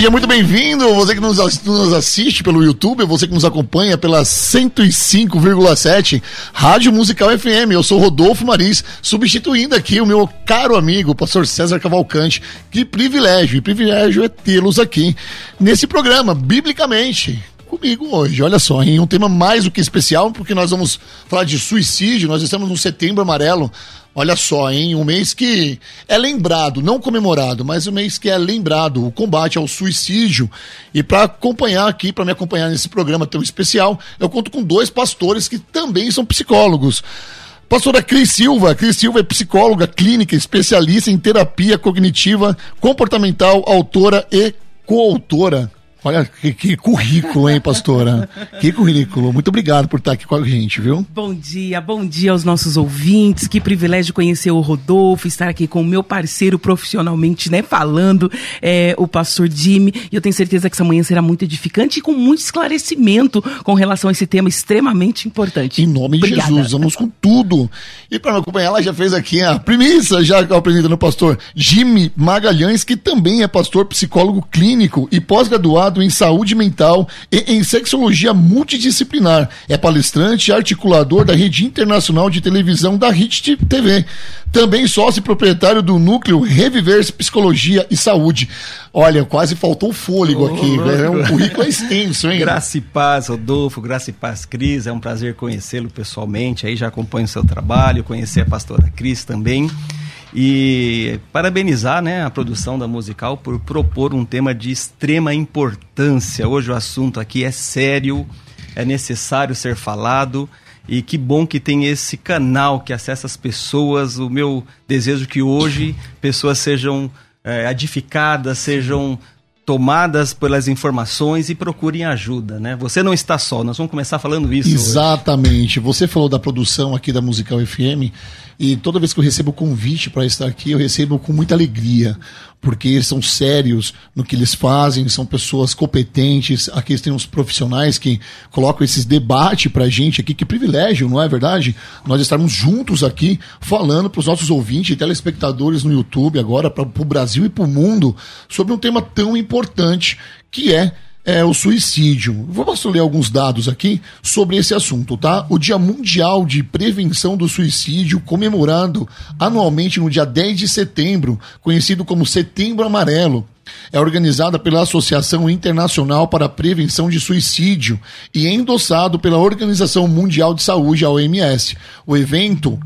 Seja muito bem-vindo, você que nos, nos, assiste pelo YouTube, você que nos acompanha pela 105,7 Rádio Musical FM. Eu sou Rodolfo Maris, substituindo aqui o meu caro amigo, o pastor César Cavalcante. Que privilégio, e privilégio é tê-los aqui nesse programa, biblicamente comigo hoje. Olha só, em um tema mais do que especial, porque nós vamos falar de suicídio, nós estamos no Setembro Amarelo, Olha só, hein? Um mês que é lembrado, não comemorado, mas um mês que é lembrado o combate ao suicídio. E para acompanhar aqui, para me acompanhar nesse programa tão especial, eu conto com dois pastores que também são psicólogos. Pastora Cris Silva. Cris Silva é psicóloga clínica, especialista em terapia cognitiva comportamental, autora e coautora Olha, que, que, currículo, hein, pastora? Que currículo. Muito obrigado por estar aqui com a gente, viu? Bom dia, bom dia aos nossos ouvintes. Que privilégio conhecer o Rodolfo, estar aqui com o meu parceiro profissionalmente, né, falando, é, o pastor Jimmy. E eu tenho certeza que essa manhã será muito edificante e com muito esclarecimento com relação a esse tema extremamente importante. Em nome Obrigada. de Jesus, vamos com tudo. E para me acompanhar, ela já fez aqui a premissa, já apresentando o pastor Jimmy Magalhães, que também é pastor psicólogo clínico e pós-graduado em saúde mental e em sexologia multidisciplinar. É palestrante e articulador da rede internacional de televisão da HIT TV. Também sócio proprietário do núcleo Reviver Psicologia e Saúde. Olha, quase faltou fôlego oh, aqui. É um currículo extenso, hein? Graça e paz, Rodolfo. Graça e paz, Cris. É um prazer conhecê-lo pessoalmente. Aí já acompanho o seu trabalho, conhecer a pastora Cris também. E parabenizar né, a produção da musical por propor um tema de extrema importância. Hoje o assunto aqui é sério, é necessário ser falado. E que bom que tem esse canal que acessa as pessoas. O meu desejo é que hoje pessoas sejam é, edificadas, sejam tomadas pelas informações e procurem ajuda, né? Você não está só, nós vamos começar falando isso. Exatamente. Hoje. Você falou da produção aqui da Musical FM e toda vez que eu recebo convite para estar aqui, eu recebo com muita alegria, porque eles são sérios no que eles fazem, são pessoas competentes. Aqui tem uns profissionais que colocam esses debates para a gente aqui. Que privilégio, não é verdade? Nós estarmos juntos aqui falando para os nossos ouvintes e telespectadores no YouTube, agora para o Brasil e para o mundo, sobre um tema tão importante que é é o suicídio. Vamos ler alguns dados aqui sobre esse assunto, tá? O Dia Mundial de Prevenção do Suicídio, comemorado anualmente no dia 10 de setembro, conhecido como Setembro Amarelo é organizada pela Associação Internacional para a Prevenção de Suicídio e é endossado pela Organização Mundial de Saúde, a OMS. O evento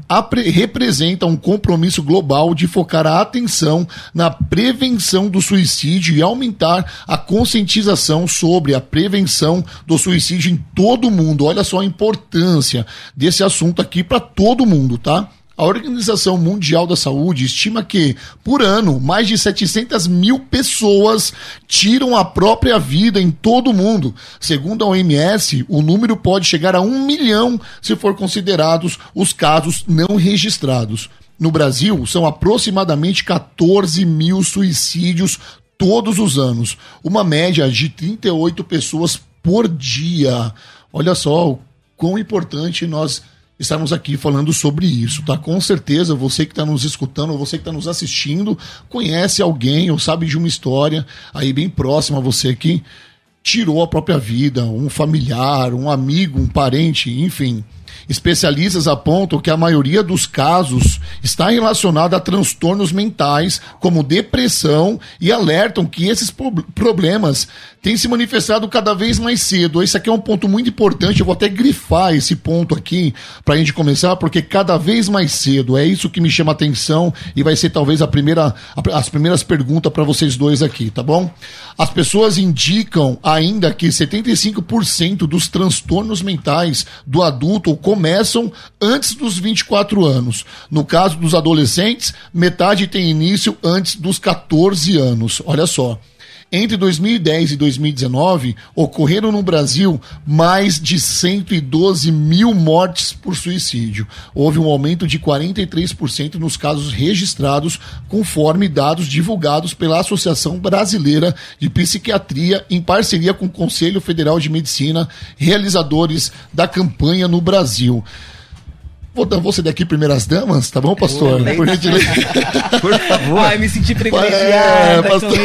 representa um compromisso global de focar a atenção na prevenção do suicídio e aumentar a conscientização sobre a prevenção do suicídio em todo o mundo. Olha só a importância desse assunto aqui para todo mundo, tá? A Organização Mundial da Saúde estima que, por ano, mais de 700 mil pessoas tiram a própria vida em todo o mundo. Segundo a OMS, o número pode chegar a um milhão se for considerados os casos não registrados. no Brasil, são aproximadamente 14 mil suicídios todos os anos. Uma média de 38 pessoas por dia. Olha só o quão importante nós estamos aqui falando sobre isso, tá? Com certeza você que está nos escutando, você que está nos assistindo, conhece alguém ou sabe de uma história aí bem próxima a você que tirou a própria vida, um familiar, um amigo, um parente, enfim. Especialistas apontam que a maioria dos casos está relacionada a transtornos mentais, como depressão, e alertam que esses problemas têm se manifestado cada vez mais cedo. Esse aqui é um ponto muito importante, eu vou até grifar esse ponto aqui para a gente começar, porque cada vez mais cedo, é isso que me chama atenção e vai ser talvez a primeira, as primeiras perguntas para vocês dois aqui, tá bom? As pessoas indicam ainda que 75% dos transtornos mentais do adulto começam antes dos 24 anos. No caso dos adolescentes, metade tem início antes dos 14 anos. Olha só. Entre 2010 e 2019, ocorreram no Brasil mais de 112 mil mortes por suicídio. Houve um aumento de 43% nos casos registrados, conforme dados divulgados pela Associação Brasileira de Psiquiatria, em parceria com o Conselho Federal de Medicina, realizadores da campanha no Brasil. Vou, dar você daqui primeiras damas, tá bom, pastor? Por gentileza. Por favor. Ai, me senti privilegiada é, pastor...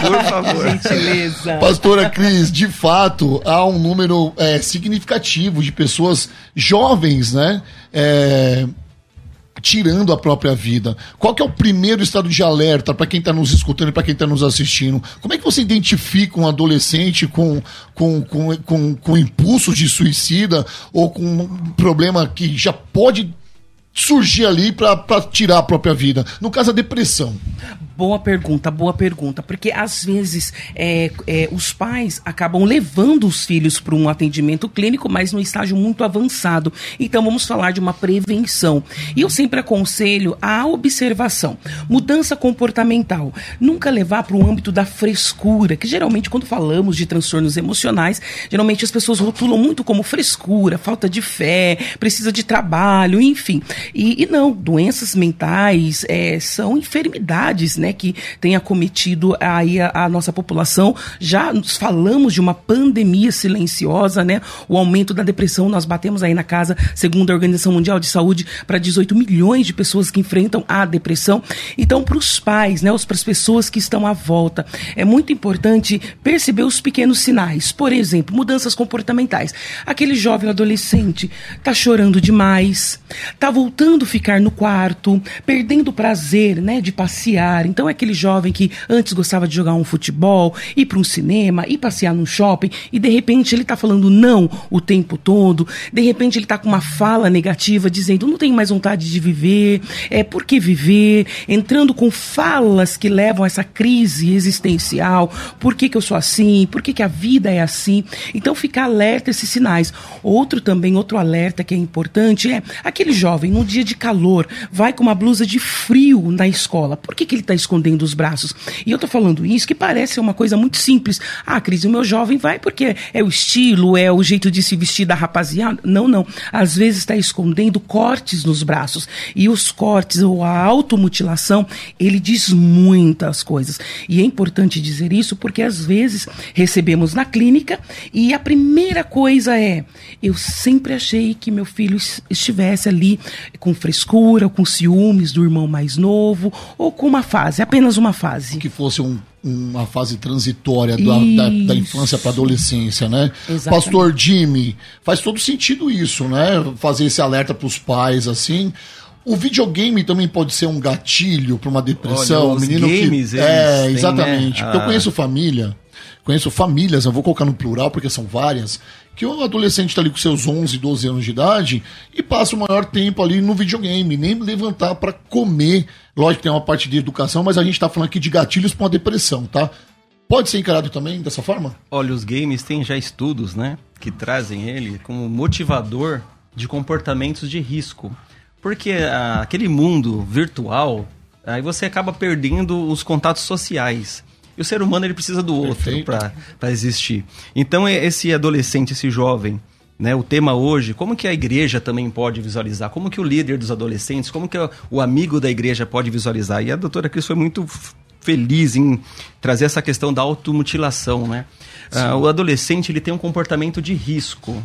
Por favor. gentileza. Pastora Cris, de fato, há um número é, significativo de pessoas jovens, né? É, tirando a própria vida. Qual que é o primeiro estado de alerta para quem está nos escutando e para quem está nos assistindo? Como é que você identifica um adolescente com, com, com, com, com impulso de suicida ou com um problema que já pode surgir ali para tirar a própria vida? No caso, a depressão. Boa pergunta, boa pergunta. Porque às vezes é, é, os pais acabam levando os filhos para um atendimento clínico, mas no estágio muito avançado. Então vamos falar de uma prevenção. E eu sempre aconselho a observação, mudança comportamental. Nunca levar para o âmbito da frescura, que geralmente quando falamos de transtornos emocionais, geralmente as pessoas rotulam muito como frescura, falta de fé, precisa de trabalho, enfim. E, e não, doenças mentais é, são enfermidades, né? que tem acometido aí a, a, nossa população. Já falamos de uma pandemia silenciosa, né? O aumento da depressão, nós batemos aí na casa, segundo a Organização Mundial de Saúde, para 18 milhões de pessoas que enfrentam a depressão. Então, para os pais, né, para as pessoas que estão à volta, é muito importante perceber os pequenos sinais. Por exemplo, mudanças comportamentais. Aquele jovem adolescente está chorando demais, está voltando a ficar no quarto, perdendo o prazer, né, de passear. Então, é aquele jovem que antes gostava de jogar um futebol, ir para um cinema, ir passear num shopping, e de repente ele está falando não o tempo todo, de repente ele está com uma fala negativa, dizendo não tenho mais vontade de viver, é por que viver, entrando com falas que levam a essa crise existencial, por que, que eu sou assim, por que, que a vida é assim. Então ficar alerta esses sinais. Outro também, outro alerta que é importante é aquele jovem, num dia de calor, vai com uma blusa de frio na escola. Por que, que ele está escondendo os braços. E eu tô falando isso que parece uma coisa muito simples. Ah, Cris, o meu jovem vai porque é o estilo, é o jeito de se vestir da rapaziada. Não, não. Às vezes está escondendo cortes nos braços. E os cortes ou a automutilação, ele diz muitas coisas. E é importante dizer isso porque às vezes recebemos na clínica e a primeira coisa é: eu sempre achei que meu filho estivesse ali com frescura, com ciúmes do irmão mais novo ou com uma fase apenas uma fase. Que fosse um, uma fase transitória da, da, da, infância para adolescência, né? Exatamente. Pastor Jimmy, faz todo sentido isso, né? Fazer esse alerta para os pais, assim. O videogame também pode ser um gatilho para uma depressão. Olha, os menino games, que... É, exatamente. Né? Ah. Eu conheço família, conheço famílias, eu vou colocar no plural porque são várias, que o adolescente está ali com seus 11, 12 anos de idade e passa o maior tempo ali no videogame, nem levantar para comer. Lógico que tem uma parte de educação, mas a gente está falando aqui de gatilhos para uma depressão, tá? Pode ser encarado também dessa forma? Olha, os games têm já estudos, né, que trazem ele como motivador de comportamentos de risco. Porque ah, aquele mundo virtual, aí você acaba perdendo os contatos sociais. E o ser humano ele precisa do outro para existir. Então esse adolescente, esse jovem né, o tema hoje, como que a igreja também pode visualizar, como que o líder dos adolescentes, como que o amigo da igreja pode visualizar. E a doutora Cris foi muito feliz em trazer essa questão da automutilação, né? Uh, o adolescente ele tem um comportamento de risco,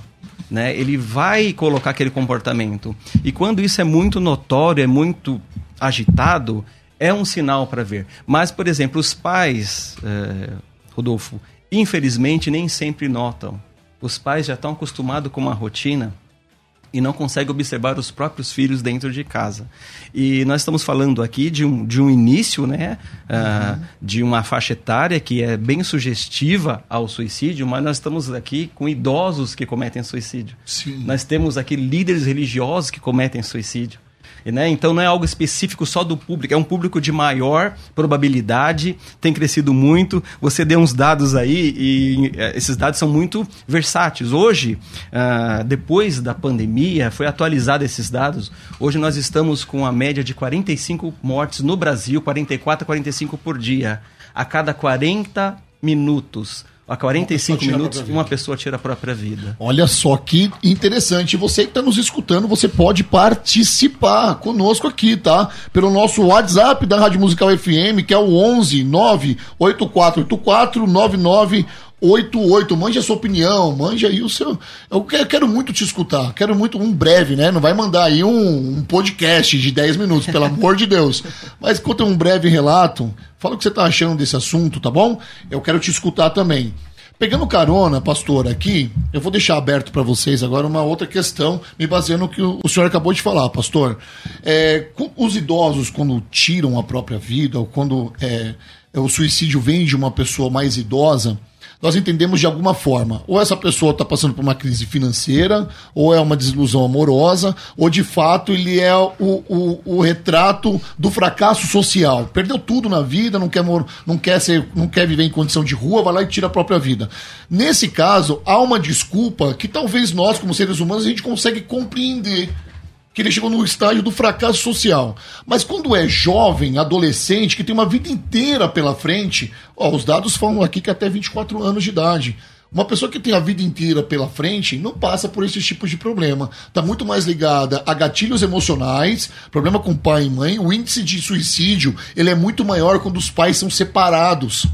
né? Ele vai colocar aquele comportamento e quando isso é muito notório, é muito agitado, é um sinal para ver. Mas, por exemplo, os pais, eh, Rodolfo, infelizmente nem sempre notam. Os pais já estão acostumados com uma rotina e não consegue observar os próprios filhos dentro de casa. E nós estamos falando aqui de um, de um início, né, uh, de uma faixa etária que é bem sugestiva ao suicídio, mas nós estamos aqui com idosos que cometem suicídio. Sim. Nós temos aqui líderes religiosos que cometem suicídio. Né? Então não é algo específico só do público, é um público de maior probabilidade, tem crescido muito. Você deu uns dados aí e eh, esses dados são muito versáteis. Hoje, uh, depois da pandemia, foi atualizado esses dados. Hoje nós estamos com a média de 45 mortes no Brasil, 44 a 45 por dia. A cada 40 minutos a 45 minutos, uma pessoa tira a própria vida. Olha só que interessante. Você que está nos escutando, você pode participar conosco aqui, tá? Pelo nosso WhatsApp da Rádio Musical FM, que é o 11 98484 9988. Mande a sua opinião, mande aí o seu. Eu quero muito te escutar, quero muito, um breve, né? Não vai mandar aí um, um podcast de 10 minutos, pelo amor de Deus. Mas conta um breve relato, fala o que você está achando desse assunto, tá bom? Eu quero te escutar também. Pegando carona, pastor, aqui, eu vou deixar aberto para vocês agora uma outra questão, me baseando no que o senhor acabou de falar, pastor. É, os idosos, quando tiram a própria vida, ou quando é, o suicídio vem de uma pessoa mais idosa, nós entendemos de alguma forma. Ou essa pessoa está passando por uma crise financeira, ou é uma desilusão amorosa, ou de fato ele é o, o, o retrato do fracasso social. Perdeu tudo na vida, não quer, não, quer ser, não quer viver em condição de rua, vai lá e tira a própria vida. Nesse caso, há uma desculpa que talvez nós, como seres humanos, a gente consegue compreender que ele chegou no estágio do fracasso social. Mas quando é jovem, adolescente, que tem uma vida inteira pela frente, ó, os dados falam aqui que até 24 anos de idade. Uma pessoa que tem a vida inteira pela frente não passa por esses tipos de problema. Está muito mais ligada a gatilhos emocionais, problema com pai e mãe. O índice de suicídio ele é muito maior quando os pais são separados.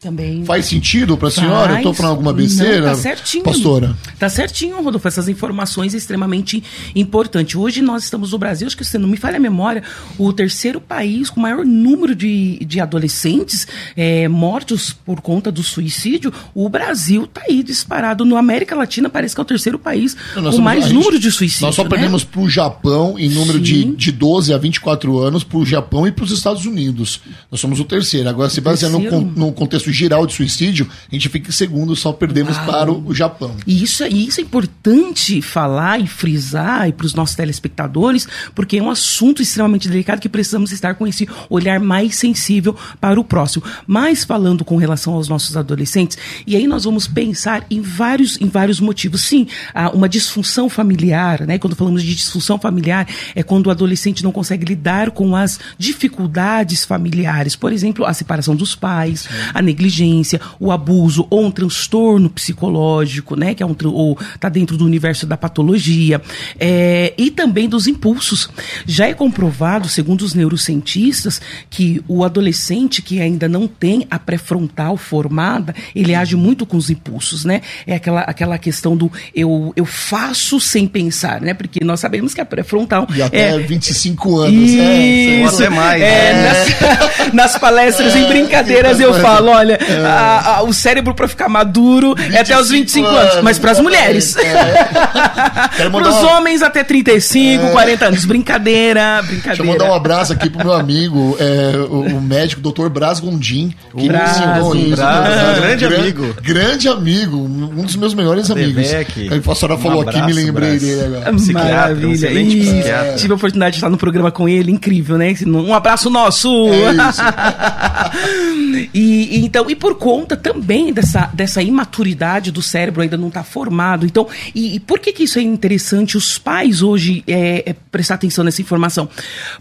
Também. Faz sentido para a senhora? Eu estou falando alguma besteira? Não, tá certinho. Pastora. Tá certinho, Rodolfo. Essas informações extremamente importantes. Hoje nós estamos no Brasil, acho que você não me falha a memória, o terceiro país com maior número de, de adolescentes é, mortos por conta do suicídio. O Brasil está aí disparado. No América Latina parece que é o terceiro país nós com mais número gente, de suicídio. Nós só né? perdemos para o Japão em número de, de 12 a 24 anos, para o Japão e para os Estados Unidos. Nós somos o terceiro. Agora, se baseando no, no geral de suicídio, a gente fica em segundo, só perdemos Uau. para o, Japão. E isso, e isso é importante falar e frisar para os nossos telespectadores, porque é um assunto extremamente delicado que precisamos estar com esse olhar mais sensível para o próximo. Mas falando com relação aos nossos adolescentes, e aí nós vamos pensar em vários, em vários motivos. Sim, uma disfunção familiar, né? Quando falamos de disfunção familiar, é quando o adolescente não consegue lidar com as dificuldades familiares. Por exemplo, a separação dos pais, Sim. a negligência, o abuso ou um transtorno psicológico, né, que é um ou está dentro do universo da patologia, é, e também dos impulsos. Já é comprovado, segundo os neurocientistas, que o adolescente que ainda não tem a pré-frontal formada, ele age muito com os impulsos, né? É aquela, aquela questão do eu, eu faço sem pensar, né? Porque nós sabemos que a pré-frontal. E até é, 25 anos, Isso, é, Isso é mais. É, né? nas, nas palestras é, em brincadeiras eu falo, olha, é. a, a, o cérebro para ficar maduro é até os 25 anos, anos mas para as mulheres. É. para os homens até 35, é. 40 anos. Brincadeira, brincadeira. Deixa eu mandar um abraço aqui pro meu amigo, é, o, o, médico, doutor Bras Gondim, que Bras, me ensinou isso. Bras, né? grande amigo. Grande amigo, um dos meus melhores amigos. A senhora falou um aqui, me lembrei Bras. dele agora. Maravilha. Um Tive a oportunidade de estar no programa com ele, incrível, né? Um abraço nosso. É isso. e, então Então, e por conta também dessa, dessa imaturidade do cérebro ainda não está formado. Então, e, e, por que, que isso é interessante os pais hoje é, é, prestar atenção nessa informação?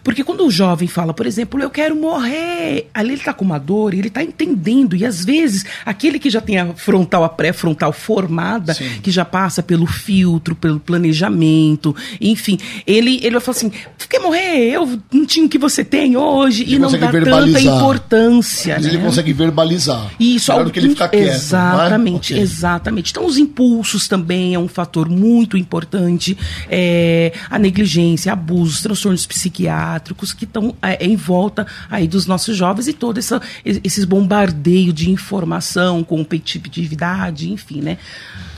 Porque quando o jovem fala, por exemplo, eu quero morrer, ali ele está com uma dor, ele está entendendo, e às vezes aquele que já tem a frontal, a pré-frontal formada, Sim. que já passa pelo filtro, pelo planejamento, enfim, ele, ele vai falar assim: quer morrer? Eu não tinha o que você tem hoje, ele e não dá tanta importância. Mas né? ele consegue verbalizar. Isso, Melhor do que ele ficar quieto. Exatamente, okay. exatamente. Então, os impulsos também é um fator muito importante. É, a negligência, abusos, transtornos psiquiátricos que estão é, em volta aí dos nossos jovens e todo essa, esses bombardeio de informação, competitividade, enfim, né?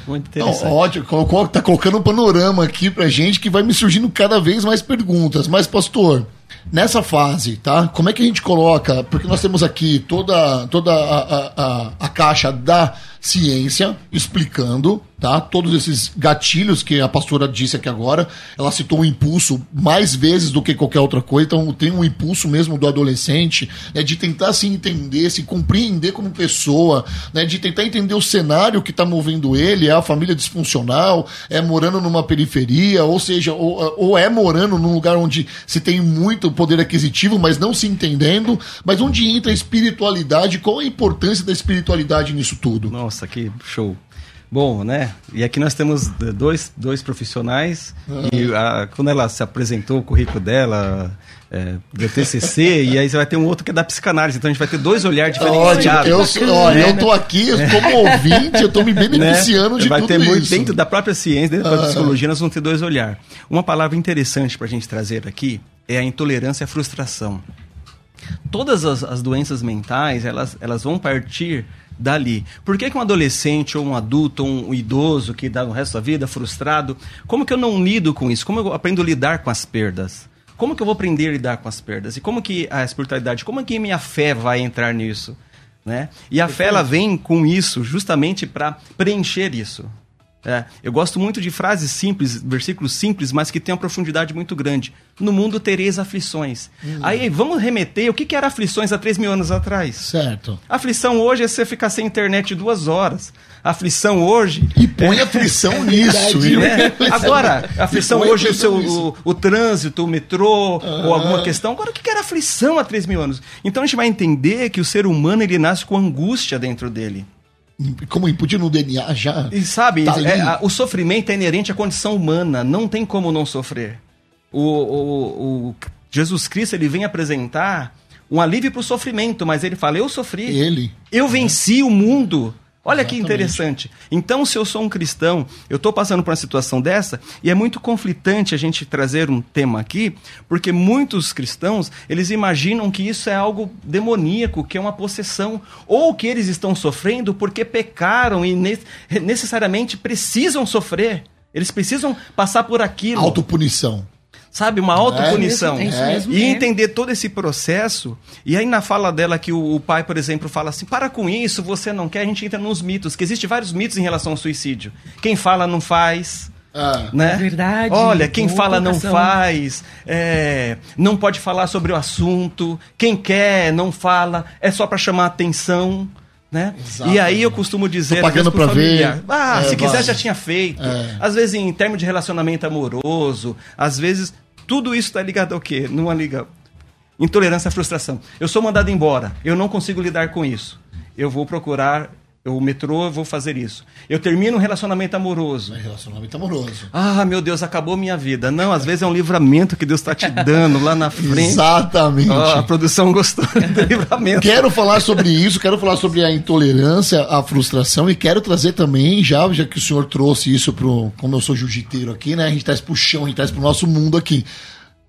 Muito interessante. Não, ótimo, colocou, tá colocando um panorama aqui pra gente que vai me surgindo cada vez mais perguntas. Mas, pastor, nessa fase, tá? Como é que a gente coloca? Porque nós temos aqui toda, toda a, a, a, a caixa da ciência explicando tá? Todos esses gatilhos que a pastora disse aqui agora, ela citou o um impulso mais vezes do que qualquer outra coisa, então tem um impulso mesmo do adolescente, né, de tentar se entender, se compreender como pessoa, né, de tentar entender o cenário que está movendo ele, é a família disfuncional, é morando numa periferia, ou seja, ou, ou é morando num lugar onde se tem muito poder aquisitivo, mas não se entendendo, mas onde entra a espiritualidade, qual a importância da espiritualidade nisso tudo? Nossa, que show. Bom, né? E aqui nós temos dois, dois profissionais. Uhum. E a, quando ela se apresentou o currículo dela, é, do TCC, e aí você vai ter um outro que é da psicanálise. Então a gente vai ter dois olhares diferenciados. Ótimo, eu, ó, né? eu tô aqui como ouvinte, eu tô me beneficiando né? de vai tudo ter muito Dentro da própria ciência, dentro da psicologia, nós vamos ter dois olhares. Uma palavra interessante para a gente trazer aqui é a intolerância à frustração. Todas as, as doenças mentais, elas, elas vão partir dali. Por que, que um adolescente ou um adulto ou um idoso que dá no resto da vida frustrado, como que eu não lido com isso? Como eu aprendo a lidar com as perdas? Como que eu vou aprender a lidar com as perdas? E como que a espiritualidade, como que minha fé vai entrar nisso? Né? E a fé ela vem com isso justamente para preencher isso. É, eu gosto muito de frases simples, versículos simples, mas que têm uma profundidade muito grande. No mundo tereis aflições. Hum. Aí vamos remeter o que, que era aflições há 3 mil anos atrás. Certo. Aflição hoje é você ficar sem internet duas horas. Aflição hoje. E põe aflição é, nisso, né? Agora, aflição hoje é o, seu, o, o, trânsito, o metrô, ah. ou alguma questão. Agora, o que, que era aflição há 3 mil anos? Então a gente vai entender que o ser humano ele nasce com angústia dentro dele como imputir no DNA já. E sabe, tá é, a, o sofrimento é inerente à condição humana, não tem como não sofrer. O, o, o Jesus Cristo ele vem apresentar um alívio para o sofrimento, mas ele fala: Eu sofri. Ele. Eu venci é. o mundo. Olha Exatamente. que interessante. Então, se eu sou um cristão, eu estou passando por uma situação dessa, e é muito conflitante a gente trazer um tema aqui, porque muitos cristãos, eles imaginam que isso é algo demoníaco, que é uma possessão, ou que eles estão sofrendo porque pecaram e necessariamente precisam sofrer. Eles precisam passar por aquilo. Autopunição sabe? Uma autopunição. É, é, é, e entender todo esse processo. E aí, na fala dela, que o, o, pai, por exemplo, fala assim: para com isso, você não quer, a gente entra nos mitos, que existem vários mitos em relação ao suicídio. Quem fala não faz. Ah, né? É verdade. Olha, quem fala não faz, é, não pode falar sobre o assunto, quem quer não fala, é só para chamar atenção. Né? E aí eu costumo dizer. Tô pagando para ver. Ah, é, se quiser já tinha feito. É. Às vezes em termos de relacionamento amoroso, às vezes tudo isso está ligado ao quê? Numa liga. Intolerância à frustração. Eu sou mandado embora, eu não consigo lidar com isso. Eu vou procurar o metrô, eu vou fazer isso. Eu termino um relacionamento amoroso. É relacionamento amoroso. Ah, meu Deus, acabou minha vida. Não, às vezes é um livramento que Deus está te dando lá na frente. Exatamente. A produção gostou do livramento. Quero falar sobre isso, quero falar sobre a intolerância, a frustração e quero trazer também, já, já que o senhor trouxe isso pro, como eu sou jiu-jiteiro aqui, né? A gente traz pro chão, a gente traz pro nosso mundo aqui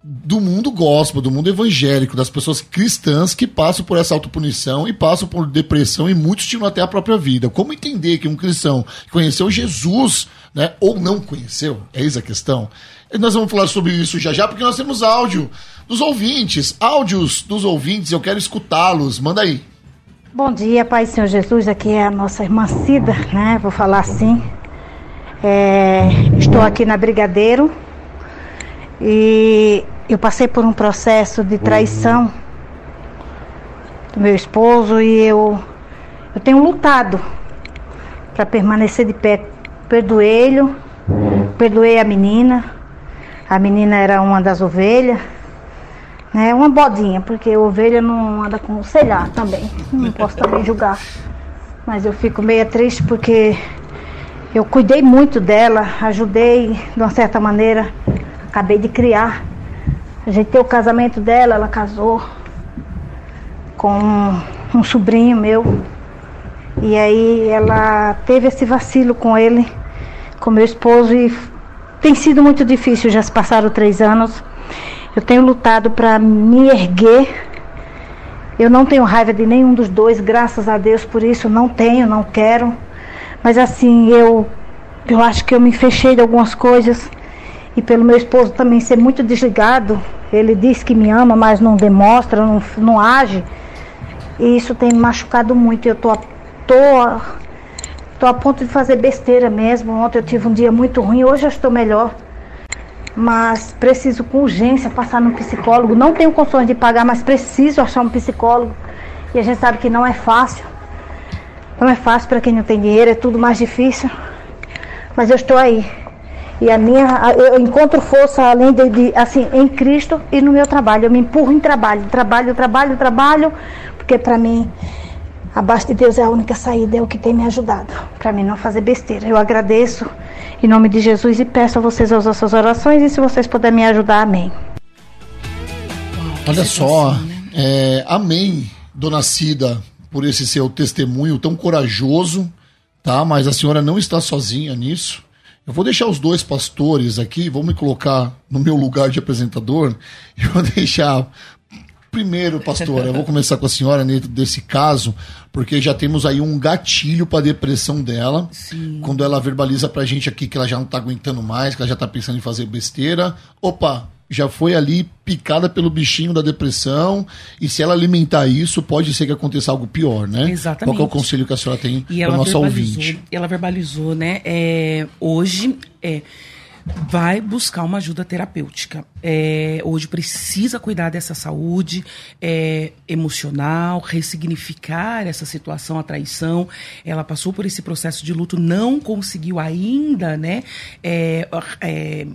do mundo gospel, do mundo evangélico, das pessoas cristãs que passam por essa autopunição e passam por depressão e muitos tiram até a própria vida. Como entender que um cristão conheceu Jesus, né, ou não conheceu? É essa a questão. E nós vamos falar sobre isso já já, porque nós temos áudio dos ouvintes, áudios dos ouvintes, eu quero escutá-los. Manda aí. Bom dia, Pai Senhor Jesus, aqui é a nossa irmã Cida, né? Vou falar assim. É, estou aqui na Brigadeiro, e eu passei por um processo de traição do meu esposo e eu Eu tenho lutado para permanecer de pé. Perdoei ele, perdoei a menina. A menina era uma das ovelhas, né? Uma bodinha, porque ovelha não anda com, sei lá, também. Não posso também julgar. Mas eu fico meio triste porque eu cuidei muito dela, ajudei de uma certa maneira, acabei de criar. A gente tem o casamento dela, ela casou com um sobrinho meu. E aí ela teve esse vacilo com ele, com meu esposo, e tem sido muito difícil, já se passaram três anos. Eu tenho lutado para me erguer. Eu não tenho raiva de nenhum dos dois, graças a Deus por isso, não tenho, não quero. Mas assim, eu, eu acho que eu me fechei de algumas coisas. E pelo meu esposo também ser muito desligado, ele diz que me ama, mas não demonstra, não, não age. E isso tem me machucado muito. Eu tô, tô, tô a ponto de fazer besteira mesmo. Ontem eu tive um dia muito ruim, hoje eu estou melhor. Mas preciso com urgência passar no psicólogo. Não tenho condições de pagar, mas preciso achar um psicólogo. E a gente sabe que não é fácil. Não é fácil para quem não tem dinheiro, é tudo mais difícil. Mas eu estou aí. E a minha, eu encontro força além de, de, assim, em Cristo e no meu trabalho. Eu me empurro em trabalho, trabalho, trabalho, trabalho, porque para mim, abaixo de Deus é a única saída, é o que tem me ajudado, para mim não fazer besteira. Eu agradeço em nome de Jesus e peço a vocês as suas orações e se vocês puderem me ajudar, amém. Olha só, é, amém, dona Cida, por esse seu testemunho tão corajoso, tá? Mas a senhora não está sozinha nisso. Eu vou deixar os dois pastores aqui, vou me colocar no meu lugar de apresentador e vou deixar Primeiro, pastor, eu vou começar com a senhora dentro desse caso, porque já temos aí um gatilho para depressão dela. Sim. Quando ela verbaliza pra gente aqui que ela já não tá aguentando mais, que ela já tá pensando em fazer besteira. Opa, já foi ali picada pelo bichinho da depressão, e se ela alimentar isso, pode ser que aconteça algo pior, né? Exatamente. Qual é o conselho que a senhora tem para nossa ouvinte? Ela verbalizou, né? É, hoje, é, vai buscar uma ajuda terapêutica. É, hoje precisa cuidar dessa saúde é, emocional, ressignificar essa situação, a traição. Ela passou por esse processo de luto, não conseguiu ainda, né? É, é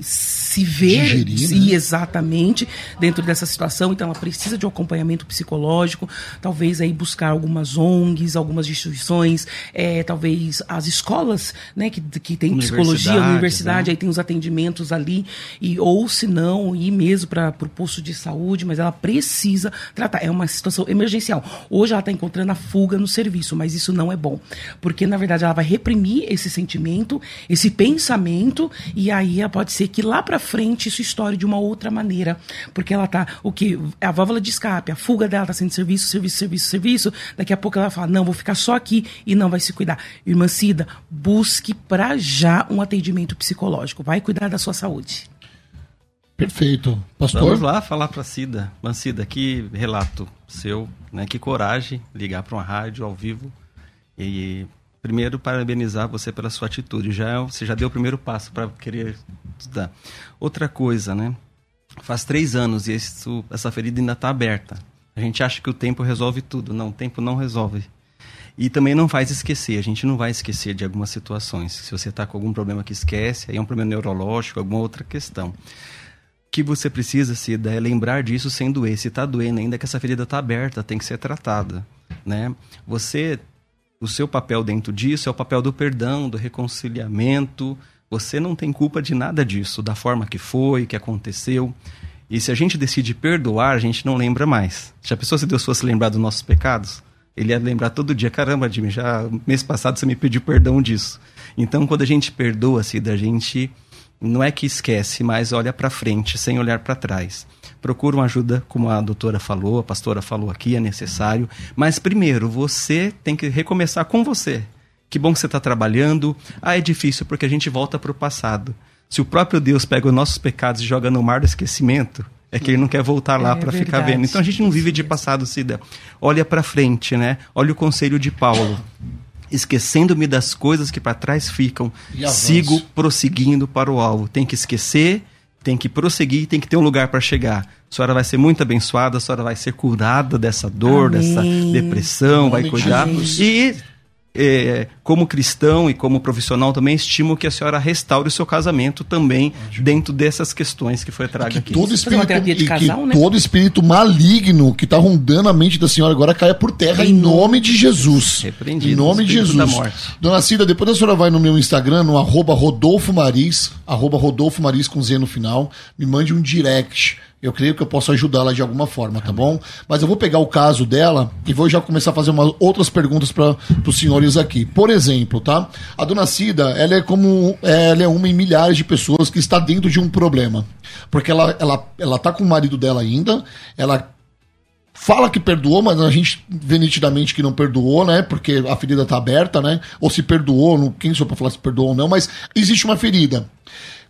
se ver Digerir, né? exatamente dentro dessa situação, então ela precisa de um acompanhamento psicológico, talvez aí buscar algumas ONGs, algumas instituições, é, talvez as escolas, né, que, que tem psicologia, universidade, né? aí tem os atendimentos ali, e ou se não, ir mesmo para o posto de saúde, mas ela precisa tratar, é uma situação emergencial. Hoje ela está encontrando a fuga no serviço, mas isso não é bom, porque na verdade ela vai reprimir esse sentimento, esse pensamento, e aí ela pode ser que lá para frente isso estoure de uma outra maneira, porque ela tá o que a válvula de escape, a fuga dela tá sendo serviço, serviço, serviço, serviço, daqui a pouco ela fala: "Não, vou ficar só aqui" e não vai se cuidar. Irmã Cida, busque para já um atendimento psicológico, vai cuidar da sua saúde. Perfeito. Pastor? Vamos lá falar para Cida. Mancida, que relato seu, né? Que coragem ligar para uma rádio ao vivo e primeiro parabenizar você pela sua atitude. Já você já deu o primeiro passo para querer estudar. Outra coisa, né? Faz três anos e isso, essa ferida ainda está aberta. A gente acha que o tempo resolve tudo. Não, o tempo não resolve. E também não faz esquecer. A gente não vai esquecer de algumas situações. Se você está com algum problema que esquece, aí é um problema neurológico, alguma outra questão. Que você precisa, Cida, é lembrar disso sem doer. Se está doendo ainda, que essa ferida está aberta, tem que ser tratada. Né? Você o seu papel dentro disso é o papel do perdão, do reconciliamento. Você não tem culpa de nada disso, da forma que foi, que aconteceu. E se a gente decide perdoar, a gente não lembra mais. Já pensou se Deus fosse lembrar dos nossos pecados? Ele ia lembrar todo dia: caramba, Jimmy, já mês passado você me pediu perdão disso. Então, quando a gente perdoa-se da gente, não é que esquece, mas olha para frente, sem olhar para trás procura uma ajuda, como a doutora falou, a pastora falou aqui, é necessário. Mas primeiro, você tem que recomeçar com você. Que bom que você está trabalhando. Ah, é difícil porque a gente volta para o passado. Se o próprio Deus pega os nossos pecados e joga no mar do esquecimento, é que ele não quer voltar lá é para ficar vendo. Então a gente não vive de passado, Cida. Olha para frente, né? Olha o conselho de Paulo. Esquecendo-me das coisas que para trás ficam, sigo prosseguindo para o alvo. Tem que esquecer tem que prosseguir, tem que ter um lugar para chegar. A senhora vai ser muito abençoada, a senhora vai ser curada dessa dor, Amém. dessa depressão, vai de cuidar. E é, como cristão e como profissional também estimo que a senhora restaure o seu casamento também dentro dessas questões que foi traga Que aqui. todo espírito, e casal, que né? todo espírito maligno que está rondando a mente da senhora agora caia por terra em, Em nome de Jesus. Repreendido, Em nome de Jesus. da morte. Dona Cida, depois a senhora vai no meu Instagram, no arroba Rodolfo Maris, arroba Rodolfo Maris com Z no final, me mande um direct. Eu creio que eu posso ajudá-la de alguma forma, tá bom? Mas eu vou pegar o caso dela e vou já começar a fazer umas outras perguntas para os senhores aqui. Por exemplo, tá? A dona Cida, ela é como ela é uma em milhares de pessoas que está dentro de um problema. Porque ela, ela, ela tá com o marido dela ainda, ela fala que perdoou, mas a gente vê nitidamente que não perdoou, né? Porque a ferida tá aberta, né? Ou se perdoou, quem sou pra falar se perdoou ou não, mas existe uma ferida.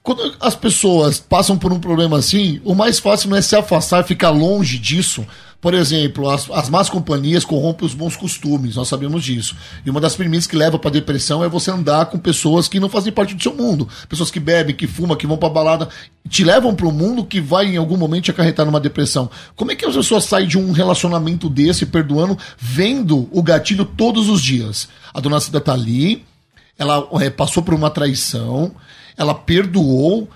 Quando as pessoas passam por um problema assim, o mais fácil não é se afastar, ficar longe disso. Por exemplo, as, as más companhias corrompem os bons costumes, nós sabemos disso. E uma das premissas que leva para depressão é você andar com pessoas que não fazem parte do seu mundo. Pessoas que bebem, que fumam, que vão para balada, te levam para um mundo que vai em algum momento te acarretar numa depressão. Como é que as pessoas saem de um relacionamento desse, perdoando, vendo o gatilho todos os dias? A dona Cida tá ali, ela é, passou por uma traição, ela perdoou,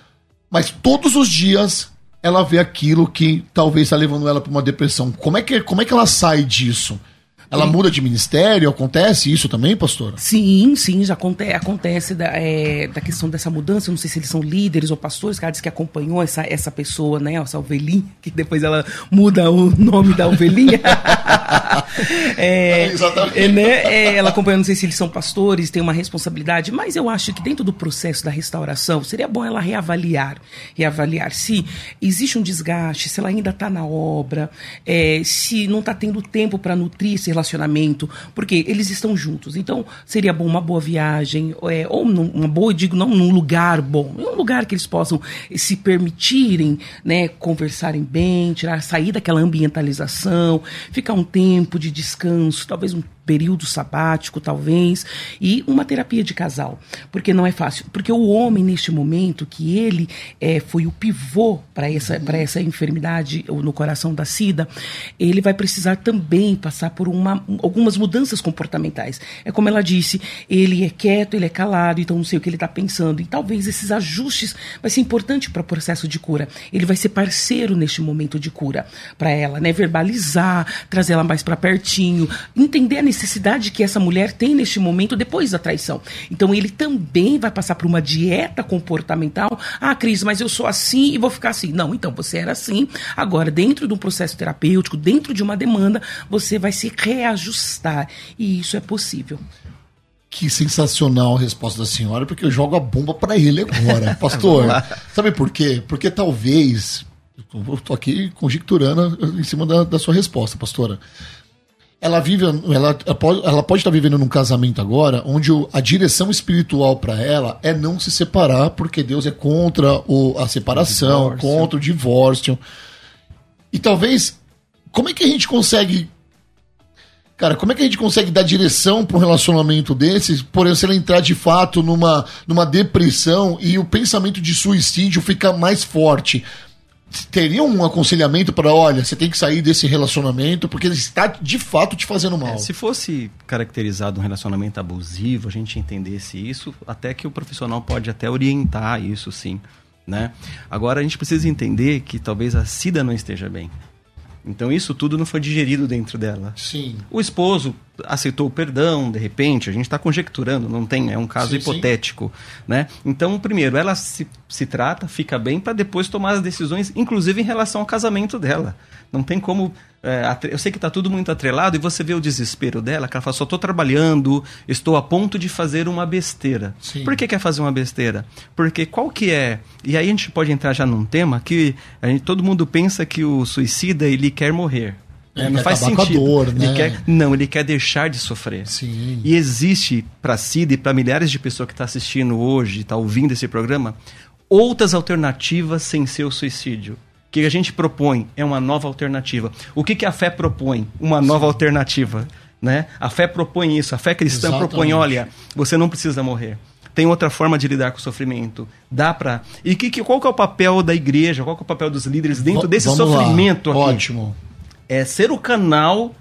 mas todos os dias ela vê aquilo que talvez está levando ela para uma depressão. Como é, que, como é que ela sai disso? Ela muda de ministério? Acontece isso também, pastora? Sim, sim, já aconte acontece da, é, da questão dessa mudança. Eu não sei se eles são líderes ou pastores, cara disse que acompanhou essa, essa pessoa, né? Essa ovelhinha, que depois ela muda o nome da ovelhinha. é, Exatamente. é, né? É, ela acompanhou, não sei se eles são pastores, tem uma responsabilidade, mas eu acho que dentro do processo da restauração seria bom ela reavaliar. Reavaliar se existe um desgaste, se ela ainda está na obra, é, se não está tendo tempo para nutrir esse relacionamento, porque eles estão juntos. Então, seria bom uma boa viagem, é, ou num- uma boa, eu digo, não num lugar bom, um lugar que eles possam se permitirem, né, conversarem bem, tirar, sair daquela ambientalização, ficar um tempo de descanso, talvez um período sabático, talvez, e uma terapia de casal, porque não é fácil, porque o homem neste momento que ele é, foi o pivô para essa para essa enfermidade no coração da SIDA, ele vai precisar também passar por uma, algumas mudanças comportamentais. É como ela disse, ele é quieto, ele é calado, então não sei o que ele está pensando, e talvez esses ajustes vai ser importante para o processo de cura. Ele vai ser parceiro neste momento de cura para ela, né? Verbalizar, trazer ela mais para pertinho, entender a necessidade que essa mulher tem neste momento depois da traição. Então ele também vai passar por uma dieta comportamental. Ah, Cris, mas eu sou assim e vou ficar assim. Não, então você era assim. Agora, dentro de um processo terapêutico, dentro de uma demanda, você vai se reajustar. E isso é possível. Que sensacional a resposta da senhora, porque eu jogo a bomba para ele agora. Pastor, sabe por quê? Porque talvez. Eu tô aqui conjecturando em cima da, da sua resposta, pastora. Ela vive, ela, ela pode, estar vivendo num casamento agora onde o- a direção espiritual para ela é não se separar, porque Deus é contra o, a separação, divórcio. contra o divórcio. E talvez, como é que a gente consegue Cara, como é que a gente consegue dar direção para um relacionamento desses, por exemplo, se ela entrar de fato numa, numa depressão e o pensamento de suicídio fica mais forte? Teria um aconselhamento para, olha, você tem que sair desse relacionamento porque ele está de fato te fazendo mal. É, se fosse caracterizado um relacionamento abusivo, a gente entendesse isso, até que o profissional pode até orientar isso sim, né? Agora a gente precisa entender que talvez a Cida não esteja bem. Então isso tudo não foi digerido dentro dela. Sim. O esposo aceitou o perdão, de repente, a gente está conjecturando, não tem, é um caso Sim, hipotético, né? Então, primeiro, ela se, se trata, fica bem para depois tomar as decisões, inclusive em relação ao casamento dela. Não tem como. É, eu sei que está tudo muito atrelado e você vê o desespero dela, que ela fala, só estou trabalhando, estou a ponto de fazer uma besteira. Sim. Por que quer fazer uma besteira? Porque qual que é. E aí a gente pode entrar já num tema que gente- todo mundo pensa que o suicida ele quer morrer. Ele né? Não faz sentido. dor, ele né? quer, não, ele quer deixar de sofrer. Sim. E existe para Cida e para milhares de pessoas que estão assistindo hoje, está ouvindo esse programa, outras alternativas sem ser o suicídio. O que a gente propõe é uma nova alternativa. O que, que a fé propõe? Uma nova alternativa. Né? A fé propõe isso. A fé cristã Exatamente. propõe: olha, você não precisa morrer. tem outra forma de lidar com o sofrimento. Dá para. E que, que, qual que é o papel da igreja? Qual que é o papel dos líderes dentro desse Vamos sofrimento lá. aqui? Ótimo. É ser o canal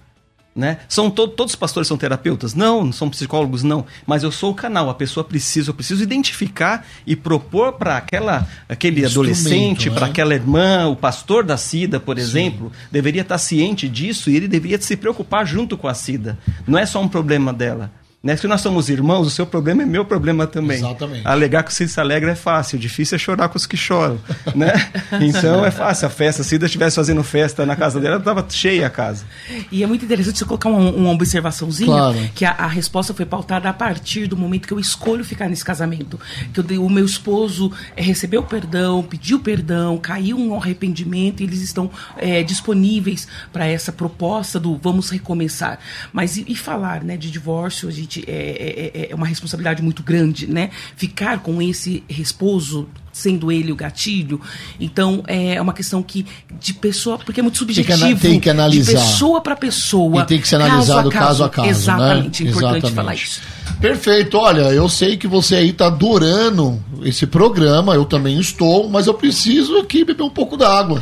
né? São to todos os pastores são terapeutas? Não, não são psicólogos, não. Mas eu sou o canal. A pessoa precisa, eu preciso identificar e propor para aquela aquele adolescente, né? para aquela irmã, o pastor da Cida, por exemplo, Sim. deveria estar ciente disso e ele deveria se preocupar junto com a Cida. Não é só um problema dela. Né? Se nós somos irmãos, o seu problema é meu problema também. Exatamente. Alegar que o Cida se alegra é fácil, o difícil é chorar com os que choram. Né? Então é fácil a festa. Se Cida estivesse fazendo festa na casa dela, estava cheia a casa. E é muito interessante você colocar uma, uma observaçãozinha, claro. que a, a, resposta foi pautada a partir do momento que eu escolho ficar nesse casamento. Que eu, o meu esposo é, recebeu perdão, pediu perdão, caiu um arrependimento e eles estão é, disponíveis para essa proposta do vamos recomeçar. Mas e, e falar né, de divórcio, de gente é, é, é, é uma responsabilidade muito grande, né? Ficar com esse esposo sendo ele o gatilho. Então é uma questão que de pessoa, porque é muito subjetivo. Tem que, tem que analisar. De pessoa para pessoa. E tem que ser analisado caso a caso. caso, né? Exatamente, né? importante Exatamente. falar isso. Perfeito. Olha, eu sei que você aí tá adorando esse programa, eu também estou, mas eu preciso aqui beber um pouco d'água.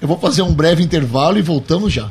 Eu vou fazer um breve intervalo e voltamos já.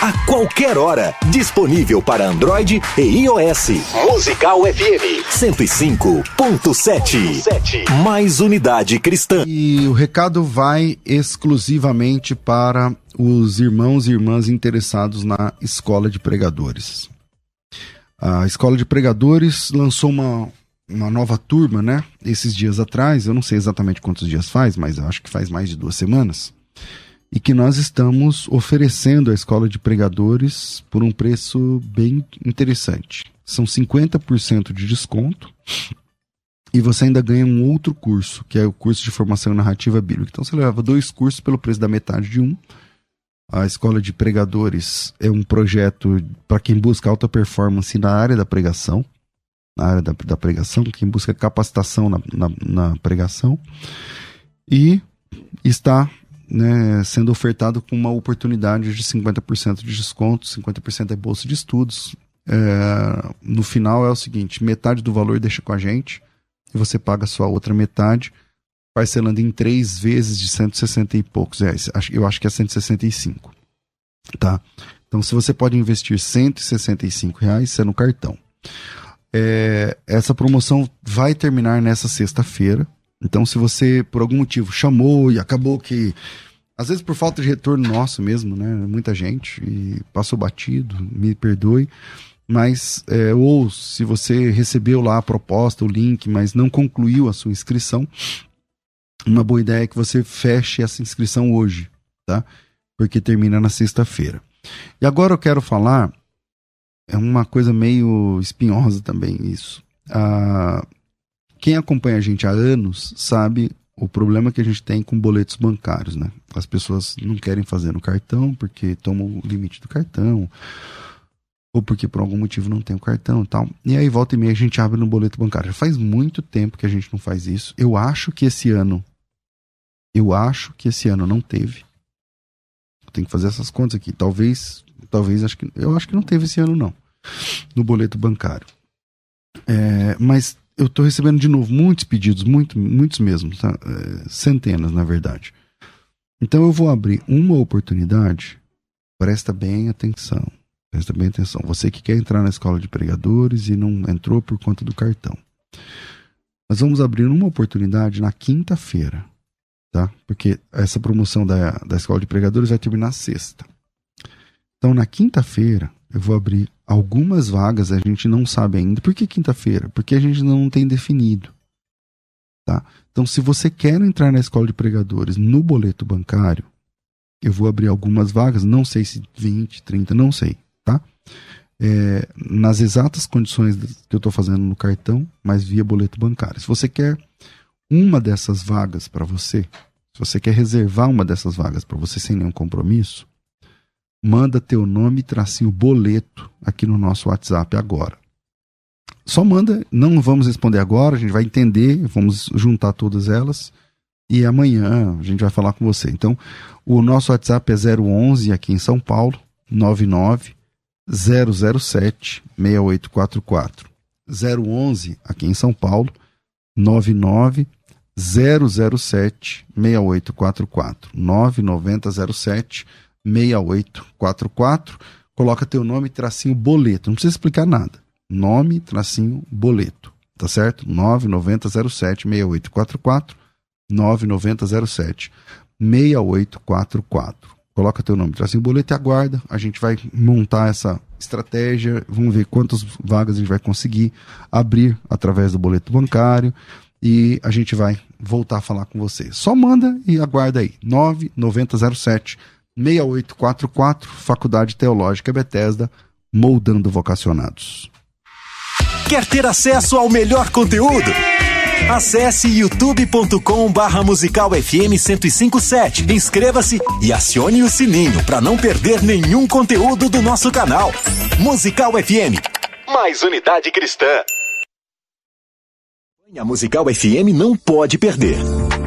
a qualquer hora. Disponível para Android e iOS. Musical FM 105.7. Mais unidade cristã. E o recado vai exclusivamente para os irmãos e irmãs interessados na Escola de Pregadores. A Escola de Pregadores lançou uma, uma nova turma, né? Esses dias atrás, eu não sei exatamente quantos dias faz, mas acho que faz mais de duas semanas e que nós estamos oferecendo à escola de pregadores por um preço bem interessante. São 50% de desconto e você ainda ganha um outro curso, que é o curso de formação narrativa bíblica. Então você leva dois cursos pelo preço da metade de um. A escola de pregadores é um projeto para quem busca alta performance na área da pregação, na área da, da pregação, quem busca capacitação na, na, na pregação. E está né, sendo ofertado com uma oportunidade de 50% de desconto, 50% é bolsa de estudos. É, no final é o seguinte: metade do valor deixa com a gente e você paga sua outra metade, parcelando em três vezes de 160 e poucos reais. Eu acho que é 165. Tá? Então, se você pode investir 165 reais, isso é no cartão. É, essa promoção vai terminar nessa sexta-feira. Então, se você, por algum motivo, chamou e acabou que. Às vezes por falta de retorno nosso mesmo, né? Muita gente e passou batido, me perdoe. Mas, é, ou se você recebeu lá a proposta, o link, mas não concluiu a sua inscrição, uma boa ideia é que você feche essa inscrição hoje, tá? Porque termina na sexta-feira. E agora eu quero falar, é uma coisa meio espinhosa também isso. Ah, quem acompanha a gente há anos sabe o problema que a gente tem com boletos bancários, né? As pessoas não querem fazer no cartão porque tomam o limite do cartão, ou porque por algum motivo não tem o cartão e tal. E aí volta e meia a gente abre no boleto bancário. Já faz muito tempo que a gente não faz isso. Eu acho que esse ano, eu acho que esse ano não teve. Tem que fazer essas contas aqui. Talvez, talvez acho que eu acho que não teve esse ano não no boleto bancário. É, mas eu estou recebendo de novo muitos pedidos, muito, muitos mesmo, tá? é, centenas na verdade. Então eu vou abrir uma oportunidade. Presta bem atenção. Presta bem atenção. Você que quer entrar na escola de pregadores e não entrou por conta do cartão. Nós vamos abrir uma oportunidade na quinta-feira, tá? Porque essa promoção da, da escola de pregadores vai terminar sexta. Então, na quinta-feira, eu vou abrir algumas vagas, a gente não sabe ainda. Por que quinta-feira? Porque a gente não tem definido. Tá? Então, se você quer entrar na escola de pregadores no boleto bancário, eu vou abrir algumas vagas, não sei se 20, 30, não sei. tá? É, nas exatas condições que eu estou fazendo no cartão, mas via boleto bancário. Se você quer uma dessas vagas para você, se você quer reservar uma dessas vagas para você sem nenhum compromisso, manda teu nome tracinho boleto aqui no nosso WhatsApp agora. Só manda, não vamos responder agora, a gente vai entender, vamos juntar todas elas e amanhã a gente vai falar com você. Então, o nosso WhatsApp é 011 aqui em São Paulo, 99 007 6844. 011 aqui em São Paulo, 99 007 6844. 9907 6844. Coloca teu nome, tracinho boleto. Não precisa explicar nada. Nome, tracinho boleto. Tá certo? 9907 6844. 9907 6844. Coloca teu nome, tracinho boleto e aguarda. A gente vai montar essa estratégia. Vamos ver quantas vagas a gente vai conseguir abrir através do boleto bancário. E a gente vai voltar a falar com você. Só manda e aguarda aí. 9907 6844, Faculdade Teológica Bethesda, moldando vocacionados. Quer ter acesso ao melhor conteúdo? Acesse youtube.com barra musical FM 1057. Inscreva-se e acione o sininho para não perder nenhum conteúdo do nosso canal. Musical FM. Mais unidade cristã. A Musical FM não pode perder.